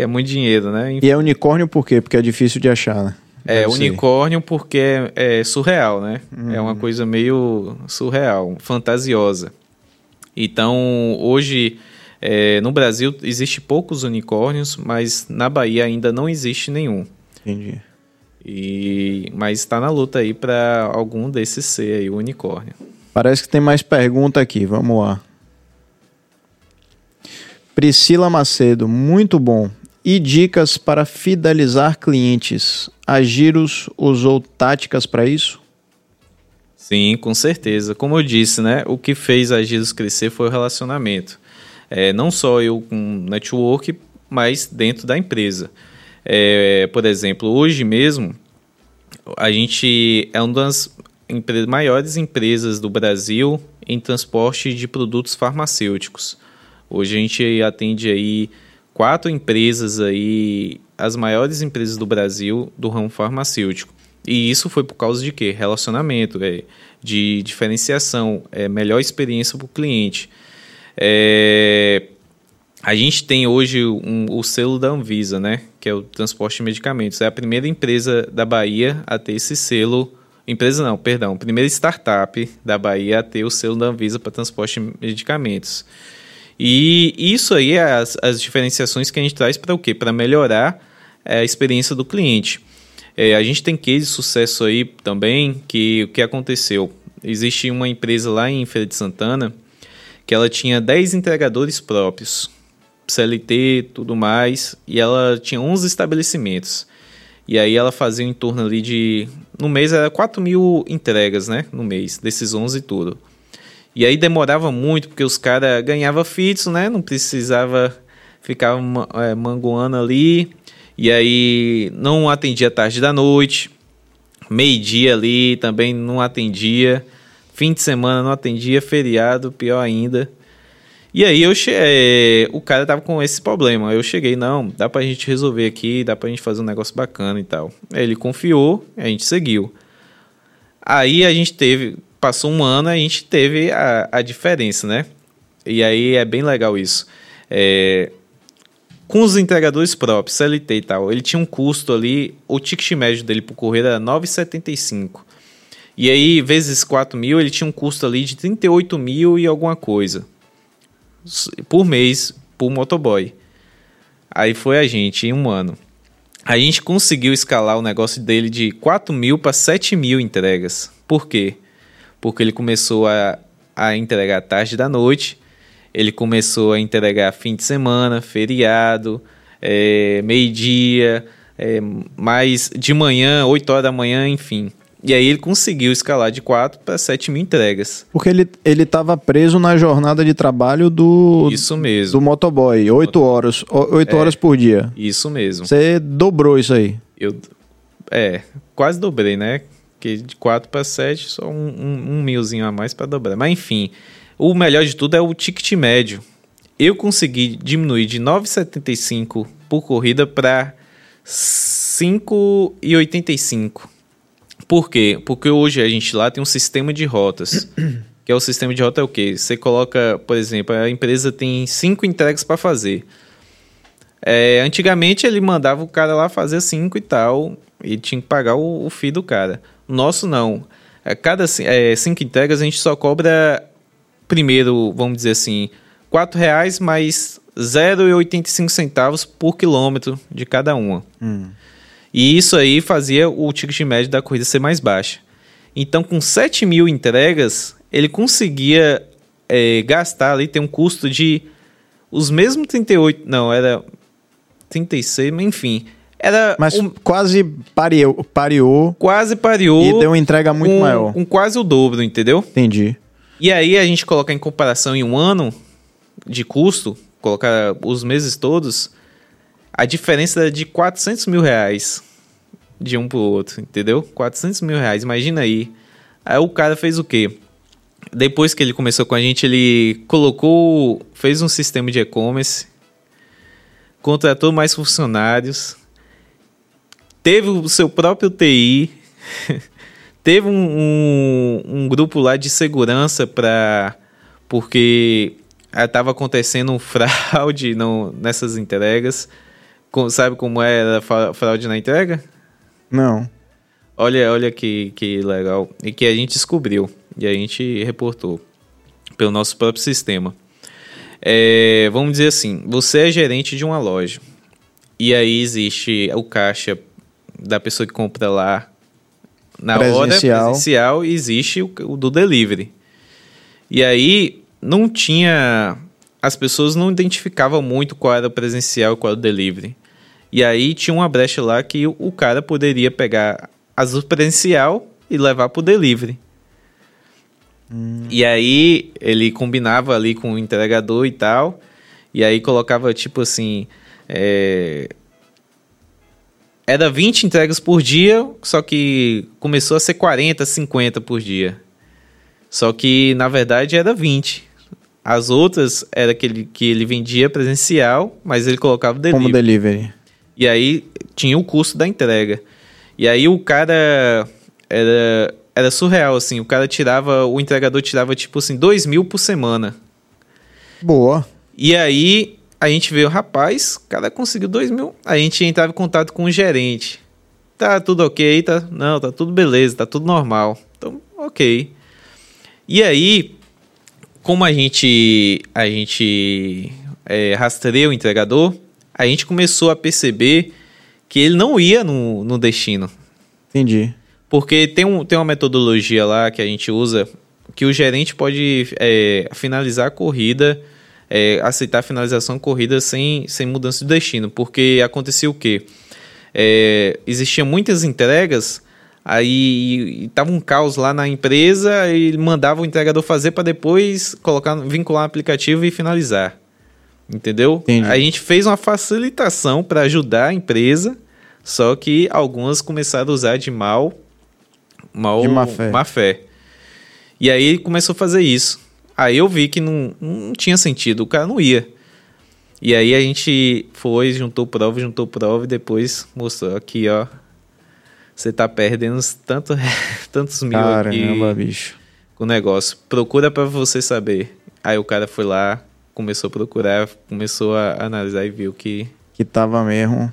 que é muito dinheiro, né? E é unicórnio por quê? Porque é difícil de achar, né? É, Deve unicórnio ser. porque é, é, surreal, né? Hum. É uma coisa meio surreal, fantasiosa. Então, hoje, é, no Brasil, existe poucos unicórnios, mas na Bahia ainda não existe nenhum. Entendi. E, mas está na luta aí para algum desses ser aí, o unicórnio. Parece que tem mais pergunta aqui, vamos lá. Priscila Macedo, muito bom e dicas para fidelizar clientes. A Giros usou táticas para isso? Sim, com certeza. Como eu disse, né, o que fez a Giros crescer foi o relacionamento. É, não só eu com network, mas dentro da empresa. É, por exemplo, hoje mesmo, a gente é uma das empre maiores empresas do Brasil em transporte de produtos farmacêuticos. Hoje a gente atende aí quatro empresas aí, as maiores empresas do Brasil do ramo farmacêutico. E isso foi por causa de quê? Relacionamento, é, de diferenciação, é, melhor experiência para o cliente. É, a gente tem hoje um, o selo da Anvisa, né? Que é o transporte de medicamentos. É a primeira empresa da Bahia a ter esse selo. Empresa não, perdão. Primeira startup da Bahia a ter o selo da Anvisa para transporte de medicamentos. E isso aí é as, as diferenciações que a gente traz para o quê? Para melhorar é, a experiência do cliente. É, a gente tem case de sucesso aí também, que o que aconteceu? Existe uma empresa lá em Feira de Santana que ela tinha 10 entregadores próprios, CLT, tudo mais, e ela tinha 11 estabelecimentos. E aí ela fazia em torno ali de... No mês era 4 mil entregas, né? No mês, desses 11 e tudo. E aí demorava muito, porque os caras ganhavam fixo, né? Não precisava ficar é, mangoando ali. E aí não atendia tarde da noite. Meio-dia ali também não atendia. Fim de semana não atendia. Feriado, pior ainda. E aí eu che... É, o cara tava com esse problema. Eu cheguei, não, dá pra gente resolver aqui, dá pra gente fazer um negócio bacana e tal. Ele confiou, a gente seguiu. Aí a gente teve, passou um ano, a gente teve a, a diferença, né? E aí é bem legal isso. É, com os entregadores próprios, CLT e tal, ele tinha um custo ali, o ticket médio dele por correr era 9,75. E aí, vezes 4 mil, ele tinha um custo ali de 38 mil e alguma coisa por mês por motoboy. Aí foi a gente, em um ano. A gente conseguiu escalar o negócio dele de 4 mil para 7 mil entregas. Por quê? porque ele começou a, a entregar tarde da noite, ele começou a entregar fim de semana, feriado, é, meio-dia, é, mais de manhã, 8 horas da manhã, enfim. E aí ele conseguiu escalar de 4 para 7 mil entregas. Porque ele ele estava preso na jornada de trabalho do Isso mesmo. do motoboy, 8 horas, 8 é, horas por dia. Isso mesmo. Você dobrou isso aí. Eu é, quase dobrei, né? Porque de 4 para 7, só um, um, um milzinho a mais para dobrar. Mas enfim, o melhor de tudo é o ticket médio. Eu consegui diminuir de 9,75 por corrida para 5,85. Por quê? Porque hoje a gente lá tem um sistema de rotas. que é o sistema de rota é o quê? Você coloca, por exemplo, a empresa tem cinco entregas para fazer. É, antigamente ele mandava o cara lá fazer cinco e tal, e tinha que pagar o, o FII do cara. Nosso não. A cada ci- é, cinco entregas a gente só cobra primeiro, vamos dizer assim, R$ reais mais 0,85 centavos por quilômetro de cada uma. E isso aí fazia o ticket médio da corrida ser mais baixa. Então, com 7 mil entregas, ele conseguia é, gastar ali, ter um custo de os mesmos 38, não, era 36, mas enfim. Era Mas um- quase pareou, pareou quase pareou e deu uma entrega muito com, maior. com quase o dobro, entendeu? Entendi. E aí a gente colocar em comparação em um ano de custo, colocar os meses todos, a diferença é de 400 mil reais de um pro outro, entendeu? 400 mil reais, imagina aí. Aí o cara fez o quê? Depois que ele começou com a gente, ele colocou, fez um sistema de e-commerce, contratou mais funcionários, teve o seu próprio TI, teve um, um, um grupo lá de segurança para porque estava acontecendo um fraude no, nessas entregas. Sabe como era fa- fraude na entrega? Não. Olha, olha que, que legal. E que a gente descobriu. E a gente reportou pelo nosso próprio sistema. É, vamos dizer assim, você é gerente de uma loja. E aí existe o caixa da pessoa que compra lá na hora Presencial. presencial e existe o, o do delivery. E aí não tinha. As pessoas não identificavam muito qual era o presencial e qual era o delivery. E aí tinha uma brecha lá que o, cara poderia pegar as presencial e levar pro delivery. E aí ele combinava ali com o entregador e tal. E aí colocava tipo assim. é, Era 20 entregas por dia, só que começou a ser 40, 50 por dia. Só que na verdade era 20. As outras era que ele, que ele vendia presencial, mas ele colocava delivery. Como delivery. E aí tinha o custo da entrega. E aí o cara era, era surreal, assim. O cara tirava, o entregador tirava tipo assim, dois mil por semana. Boa. E aí a gente veio, rapaz, o cara conseguiu dois mil. A gente entrava em contato com o gerente. Tá tudo ok, tá? Não, tá tudo beleza, tá tudo normal. Então, ok. E aí, como a gente, a gente é, rastreia o entregador, a gente começou a perceber que ele não ia no, no destino. Entendi. Porque tem, um, tem uma metodologia lá que a gente usa que o gerente pode é, finalizar a corrida, é, aceitar a finalização da corrida sem, sem mudança de destino. Porque acontecia o quê? É, existiam muitas entregas, aí estava um caos lá na empresa e mandava o entregador fazer para depois colocar, vincular no aplicativo e finalizar. Entendeu? Entendi. A gente fez uma facilitação para ajudar a empresa, só que algumas começaram a usar de mal, mal De má fé. má fé. E aí ele começou a fazer isso. Aí eu vi que não, não tinha sentido, o cara não ia. E aí a gente foi, juntou prova, juntou prova e depois mostrou aqui, ó. Você tá perdendo tanto, tantos mil Caramba, aqui bicho. com o negócio. Procura pra você saber. Aí o cara foi lá, começou a procurar, começou a analisar e viu que Que tava mesmo.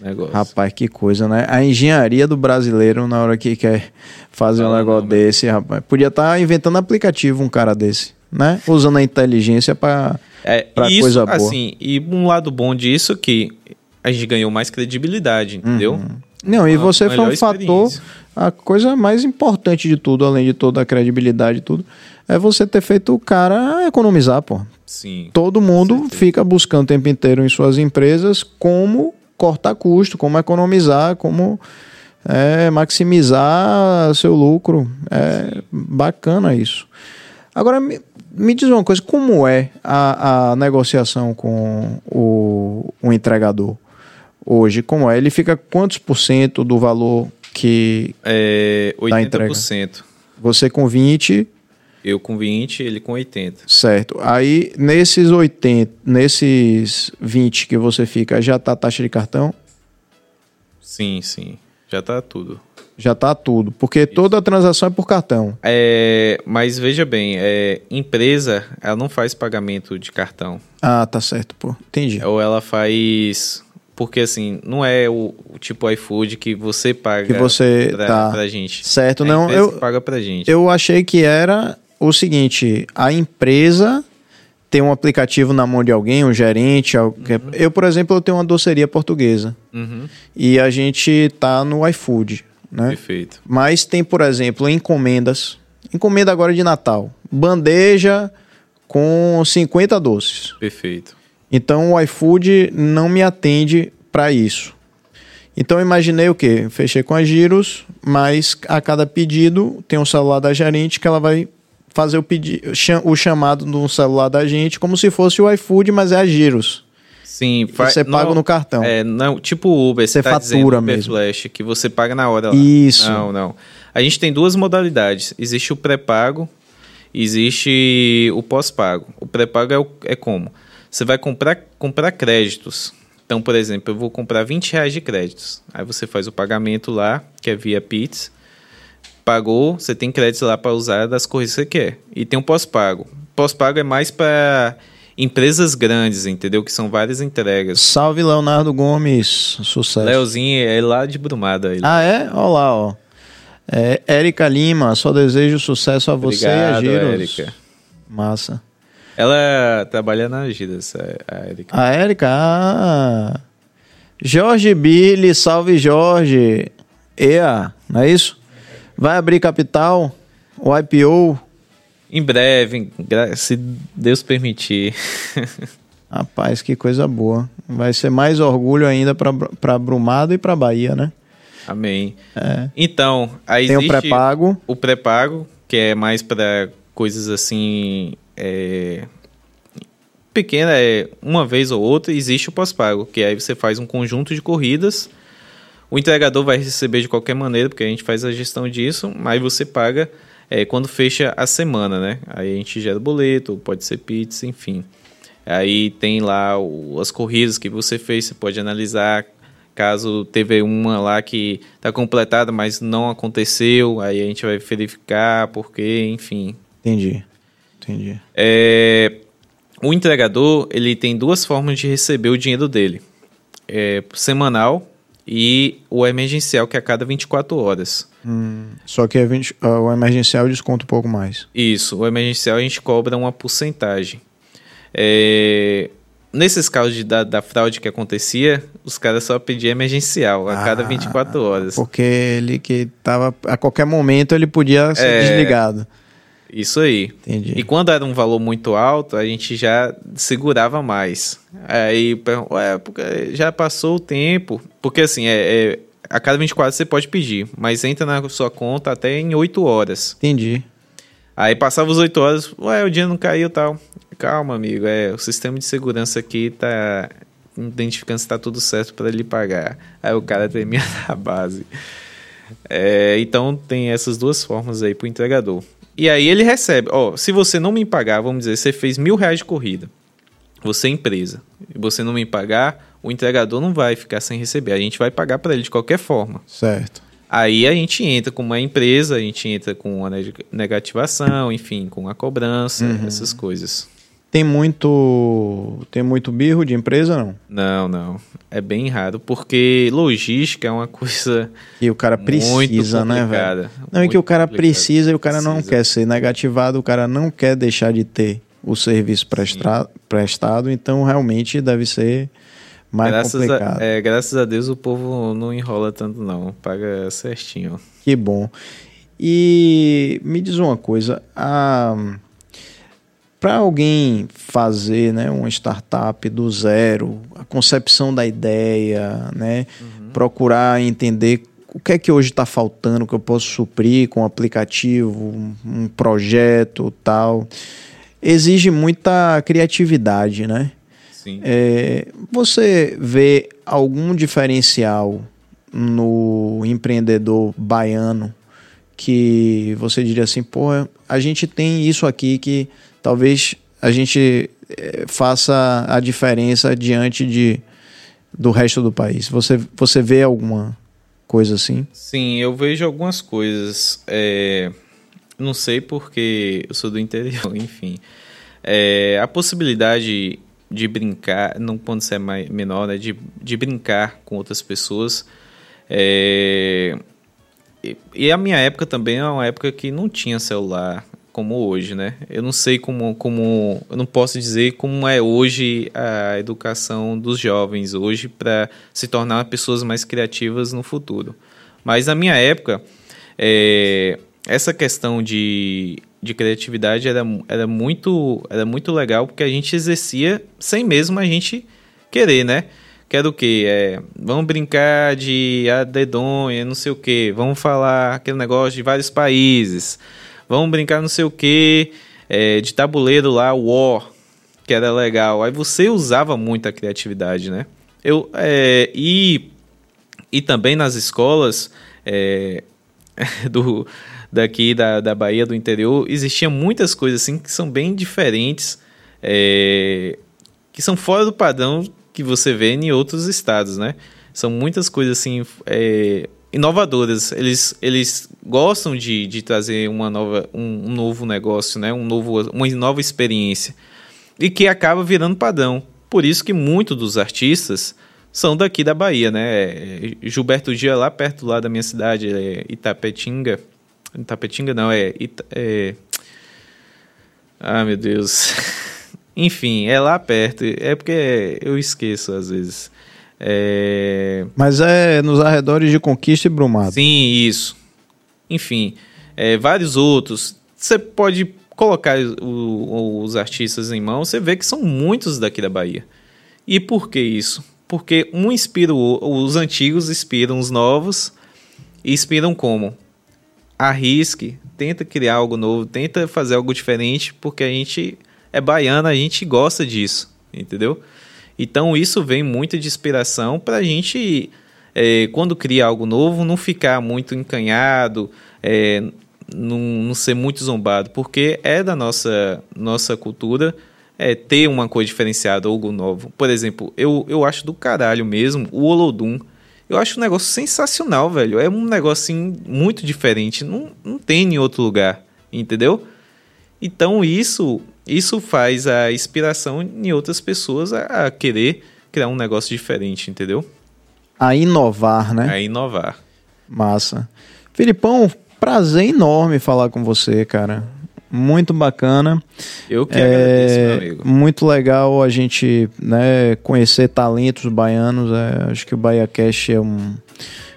negócio. Rapaz, que coisa, né? A engenharia do brasileiro, na hora que quer fazer um negócio não, desse, rapaz. Podia estar inventando aplicativo um cara desse, né? Usando a inteligência pra. É, pra isso, coisa boa. assim, e um lado bom disso que a gente ganhou mais credibilidade, entendeu? Não, e você foi um fator. A coisa mais importante de tudo, além de toda a credibilidade e tudo, é você ter feito o cara economizar, pô. Sim. Todo mundo fica buscando o tempo inteiro em suas empresas como cortar custo, como economizar, como é, maximizar seu lucro. É bacana isso. Agora, me, me diz uma coisa, como é a, a negociação com o, o entregador hoje? Como é? Ele fica quantos por cento do valor que É, Da entrega. 80%. você com 20, Eu com 20, ele com 80. certo. Aí, nesses 80, nesses 20 que você fica, já tá a taxa de cartão? Sim, sim. Já tá tudo. Já tá tudo. Porque toda a transação é por cartão. É, mas veja bem, é, empresa, ela não faz pagamento de cartão. Ah, tá certo, pô. Entendi. Ou ela faz porque assim, não é o, o tipo iFood que você paga Que você pra, tá. pra gente. Certo, A não, eu- paga pra gente. Eu achei que era o seguinte: a empresa tem um aplicativo na mão de alguém, um gerente. alguém- Eu, por exemplo, eu tenho uma doceria portuguesa Uhum, e a gente tá no iFood, né? perfeito. Mas tem, por exemplo, encomendas. Encomenda agora de Natal. Bandeja com 50 doces. Perfeito. Então o iFood não me atende para isso. Então imaginei o quê? Fechei com a Giros, mas a cada pedido tem um celular da gerente que ela vai fazer o, pedi o chamado no celular da gente como se fosse o iFood, mas é a Giros. Sim, você paga no cartão. É, não, tipo Uber, Você você tá fatura mesmo. Flash, que você paga na hora lá. Isso. Não, não. A gente tem duas modalidades. Existe o pré-pago, existe o pós-pago. O pré-pago é, o- é como? Você vai comprar, comprar créditos. Então, por exemplo, eu vou comprar 20 reais de créditos. Aí você faz o pagamento lá, que é via Pix. Pagou, você tem créditos lá para usar das coisas que você quer. E tem o pós-pago. Pós-pago é mais para empresas grandes, entendeu? Que são várias entregas. Salve Leonardo Gomes, sucesso. Leozinho é lá de Brumada. Ele. Ah, é? Olha lá, ó. É, Érica Lima, só desejo sucesso a você Obrigado, e a Giros. Érica. Massa. Ela trabalha na Giras, a Érica. A Érica, ah. Jorge Billy, salve Jorge. EA, não é isso? Vai abrir capital? O IPO? Em breve, se Deus permitir. Rapaz, que coisa boa. Vai ser mais orgulho ainda para Brumado e para Bahia, né? Amém. É. Então, aí Tem o pré-pago. o pré-pago, que é mais para coisas assim. É, pequena, é uma vez ou outra. Existe o pós-pago, que aí você faz um conjunto de corridas. O entregador vai receber de qualquer maneira, porque a gente faz a gestão disso, mas você paga é, quando fecha a semana, né? Aí a gente gera boleto, pode ser pizza, enfim. Aí tem lá o- as corridas que você fez, você pode analisar. Caso teve uma lá que está completada, mas não aconteceu, aí a gente vai verificar porque, enfim. Entendi. Entendi. É, o entregador ele tem duas formas de receber o dinheiro dele: é, semanal e o emergencial, que é a cada 24 horas. Hum, só que é 20, ah, o emergencial desconta um pouco mais. Isso, o emergencial a gente cobra uma porcentagem. É, nesses casos de, da, da fraude que acontecia, os caras só pediam emergencial a cada Ah, 24 horas. Porque ele que tava. A qualquer momento ele podia ser É. desligado. Isso aí. Entendi. E quando era um valor muito alto, a gente já segurava mais. Aí, ué, já passou o tempo. Porque assim, é, é- a cada 24 você pode pedir, mas entra na sua conta até em 8 horas. Entendi. Aí passava os 8 horas, ué, o dia não caiu e tal. Calma, amigo, é, o sistema de segurança aqui tá identificando se tá tudo certo para ele pagar. Aí o cara tremia na base. É, então tem essas duas formas aí pro entregador. E aí ele recebe, ó, se você não me pagar, vamos dizer, você fez mil reais de corrida, você é empresa, e você não me pagar, o entregador não vai ficar sem receber, a gente vai pagar para ele de qualquer forma. Certo. Aí a gente entra com uma empresa, a gente entra com a neg- negativação, enfim, com a cobrança, essas coisas. Tem muito. Tem muito birro de empresa, não? Não, não. É bem raro, porque logística é uma coisa Que o cara precisa, né, velho? Não, é que o cara precisa e o cara não Precisa. quer ser negativado, o cara não quer deixar de ter o serviço prestra- prestado, então realmente deve ser mais graças complicado. A, é, graças a Deus o povo não enrola tanto, não. Paga certinho. Que bom. E me diz uma coisa, para alguém fazer né, uma startup do zero, a concepção da ideia, né, procurar entender o que é que hoje está faltando, que eu posso suprir com um aplicativo, um, um projeto tal, exige muita criatividade, né? Sim. É, você vê algum diferencial no empreendedor baiano que você diria assim, pô, a gente tem isso aqui que talvez a gente eh, faça a diferença diante de, do resto do país. Você, você vê alguma coisa assim? Sim, eu vejo algumas coisas. é, não sei porque eu sou do interior, enfim. É, a possibilidade de brincar, não quando você é mais, menor, né? De, de brincar com outras pessoas. É, e, e a minha época também é uma época que não tinha celular como hoje, né? Eu não sei como, como eu não posso dizer como é hoje a educação dos jovens hoje para se tornar pessoas mais criativas no futuro. Mas na minha época, é, essa questão de, de criatividade era, era, muito, era muito legal porque a gente exercia sem mesmo a gente querer, né? Que era o quê? É, vamos brincar de a dedonha, não sei o quê. Vamos falar aquele negócio de vários países vamos brincar não sei o que, é, de tabuleiro lá, War, que era legal. Aí você usava muito a criatividade, né? Eu, é, e, e também nas escolas é, do, daqui da, da Bahia, do interior, existiam muitas coisas assim que são bem diferentes, é, que são fora do padrão que você vê em outros estados, né? São muitas coisas assim é, inovadoras. Eles, eles gostam de, de trazer uma nova, um, um, novo negócio, né? um novo, uma nova experiência. E que acaba virando padrão. Por isso que muitos dos artistas são daqui da Bahia, né? É, Gilberto Dia, lá perto lá da minha cidade, é Itapetinga. Itapetinga não, é, Ita, é... Ah, meu Deus. Enfim, é lá perto. É porque eu esqueço às vezes. É... Mas é nos arredores de Conquista e Brumado. Sim, isso. Enfim, é, vários outros. Você pode colocar o, os artistas em mão, você vê que são muitos daqui da Bahia. E por que isso? Porque um inspira o, os antigos inspiram os novos e inspiram como? Arrisque, tenta criar algo novo, tenta fazer algo diferente, porque a gente é baiana, a gente gosta disso, entendeu? Então isso vem muito de inspiração para a gente, é, quando cria algo novo, não ficar muito encanhado, é, não, ser muito zombado, porque é da nossa, nossa cultura é, ter uma coisa diferenciada, algo novo. Por exemplo, eu, eu acho do caralho mesmo o Olodum. Eu acho um negócio sensacional, velho. É um negócio assim, muito diferente. Não, não tem em outro lugar, entendeu? Então isso isso faz a inspiração em outras pessoas a, a querer criar um negócio diferente, entendeu? A inovar, né? A inovar. Massa. Filipão, prazer enorme falar com você, cara. Muito bacana. Eu que agradeço, meu amigo. Muito legal a gente né, conhecer talentos baianos. É, acho que o Bahia Cash é um,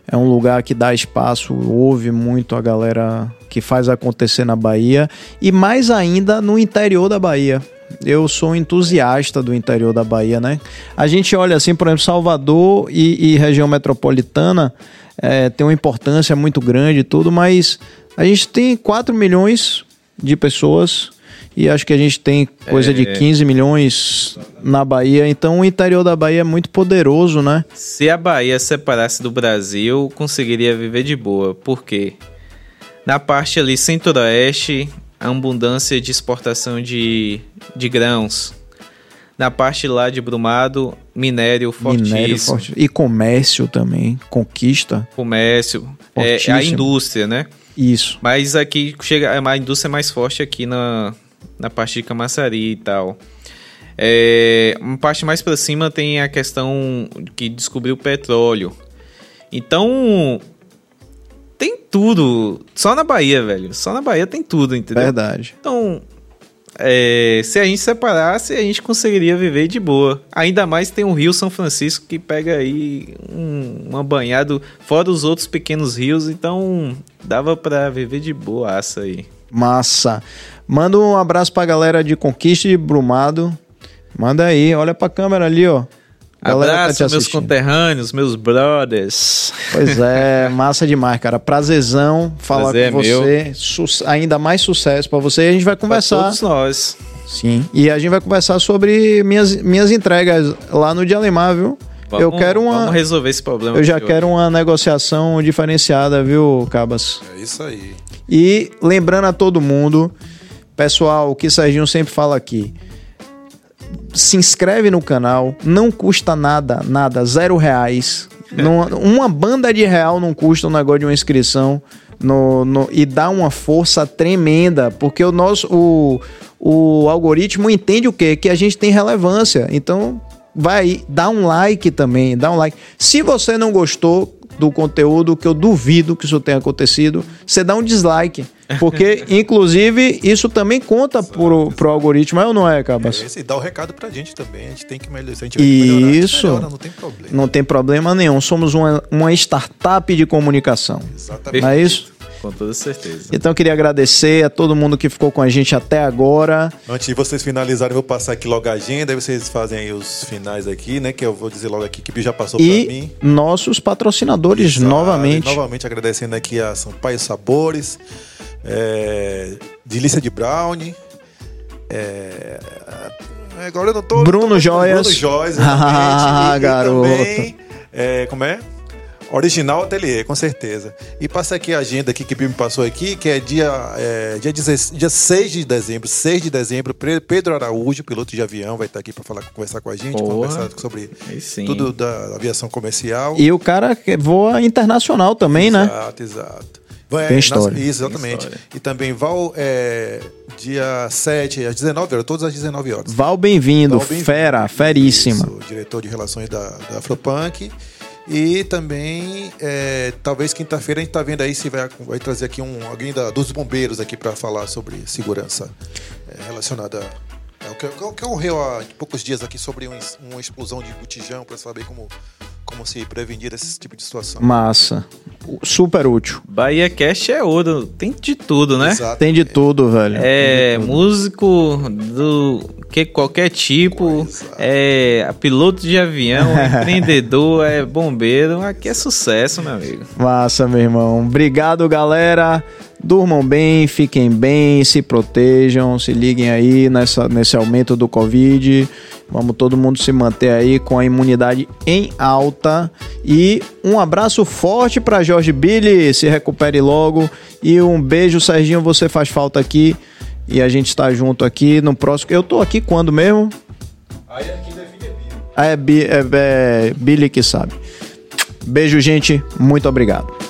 é um lugar que dá espaço, ouve muito a galera que faz acontecer na Bahia e mais ainda no interior da Bahia. Eu sou entusiasta do interior da Bahia, né? A gente olha assim, por exemplo, Salvador e, e região metropolitana é, tem uma importância muito grande e tudo, mas a gente tem 4 milhões de pessoas e acho que a gente tem coisa é... de 15 milhões na Bahia, então o interior da Bahia é muito poderoso, né? Se a Bahia separasse do Brasil, conseguiria viver de boa. Por quê? Na parte ali centro-oeste, a abundância de exportação de, de grãos. Na parte lá de Brumado, minério fortíssimo. Minério fortíssimo. E comércio também, conquista. Comércio, é, a indústria, né? Isso. Mas aqui chega a indústria é mais forte aqui na, na parte de Camaçari e tal. É, uma parte mais para cima tem a questão que descobriu o petróleo. Então, tem tudo. Só na Bahia, velho. Só na Bahia tem tudo, entendeu? Verdade. Então, é, se a gente separasse, a gente conseguiria viver de boa. Ainda mais tem o Rio São Francisco que pega aí um, uma banhada fora os outros pequenos rios, então dava para viver de boaça aí. Massa. Manda um abraço pra galera de Conquista de Brumado. Manda aí, olha pra câmera ali, ó. Galera tá Abraço, tá meus conterrâneos, meus brothers. Pois é, massa demais, cara. Prazerzão falar Prazer com é você. ainda mais sucesso para você. E a gente vai conversar. Pra todos nós. Sim. E a gente vai conversar sobre minhas, minhas entregas lá no Dialemar, viu? Vamos, eu quero uma. Vamos resolver esse problema. Eu já quero hoje. uma negociação diferenciada, viu, Cabas? É isso aí. E lembrando a todo mundo, pessoal, o que Serginho sempre fala aqui se inscreve no canal, não custa nada, nada, zero reais. uma banda de real não custa um negócio de uma inscrição no, no, e dá uma força tremenda, porque o nosso o, o algoritmo entende o quê? Que a gente tem relevância. Então, vai dá um like também, dá um like. Se você não gostou do conteúdo, que eu duvido que isso tenha acontecido, você dá um dislike. Porque, inclusive, isso também conta pro, pro algoritmo, é ou não é, Cabas? É, e dá o recado pra gente também. A gente tem que melhorar. Se a gente melhorar, isso. Melhora, não tem problema. Não tem problema nenhum. Somos uma, uma startup de comunicação. Exatamente. Não é isso? Com toda certeza. Então eu queria agradecer a todo mundo que ficou com a gente até agora. Antes de vocês finalizarem, eu vou passar aqui logo a agenda, aí vocês fazem aí os finais aqui, né? Que eu vou dizer logo aqui que já passou para mim. Nossos patrocinadores Exato. novamente. Novamente agradecendo aqui a Sampaio Sabores, é, Delícia de Brownie. É, agora eu não tô. Bruno tô, Joias. Bruno Joias, ah, e, garoto. E também, é, como é? Original Ateliê, com certeza. E passa aqui a agenda aqui que o me passou aqui, que é dia, é, dia, 16, dia 6 de dezembro. 6 de dezembro, Pedro Araújo, piloto de avião, vai estar aqui para falar, conversar com a gente, Porra. conversar sobre tudo da aviação comercial. E o cara voa internacional também, exato, né? Exato, exato. É, Tem história. Isso, exatamente. História. E também Val, é, dia 7, às 19 horas, todas às 19 horas. Val, bem-vindo, bem fera, feríssima. Isso, diretor de relações da, da Afropunk. E também, é, talvez quinta-feira a gente está vendo aí se vai, vai trazer aqui um, alguém da, dos bombeiros aqui para falar sobre segurança é, relacionada é, o que, o que ocorreu há poucos dias aqui sobre um, uma explosão de botijão para saber como, como se prevenir esse tipo de situação. Massa. Super útil. Bahia Cast é ouro. Tem de tudo, né? Exato. Tem de tudo, velho. É, músico do que qualquer tipo, é piloto de avião, empreendedor, é bombeiro, aqui é sucesso, meu amigo. Massa, meu irmão. Obrigado, galera. Durmam bem, fiquem bem, se protejam, se liguem aí nessa, nesse aumento do Covid. Vamos todo mundo se manter aí com a imunidade em alta. E um abraço forte para Jorge Billy, se recupere logo. E um beijo, Serginho, você faz falta aqui. E a gente está junto aqui no próximo. Eu tô aqui quando mesmo? Aí aqui define é Billy. Ah, é, é, é Billy que sabe. Beijo, gente. Muito obrigado.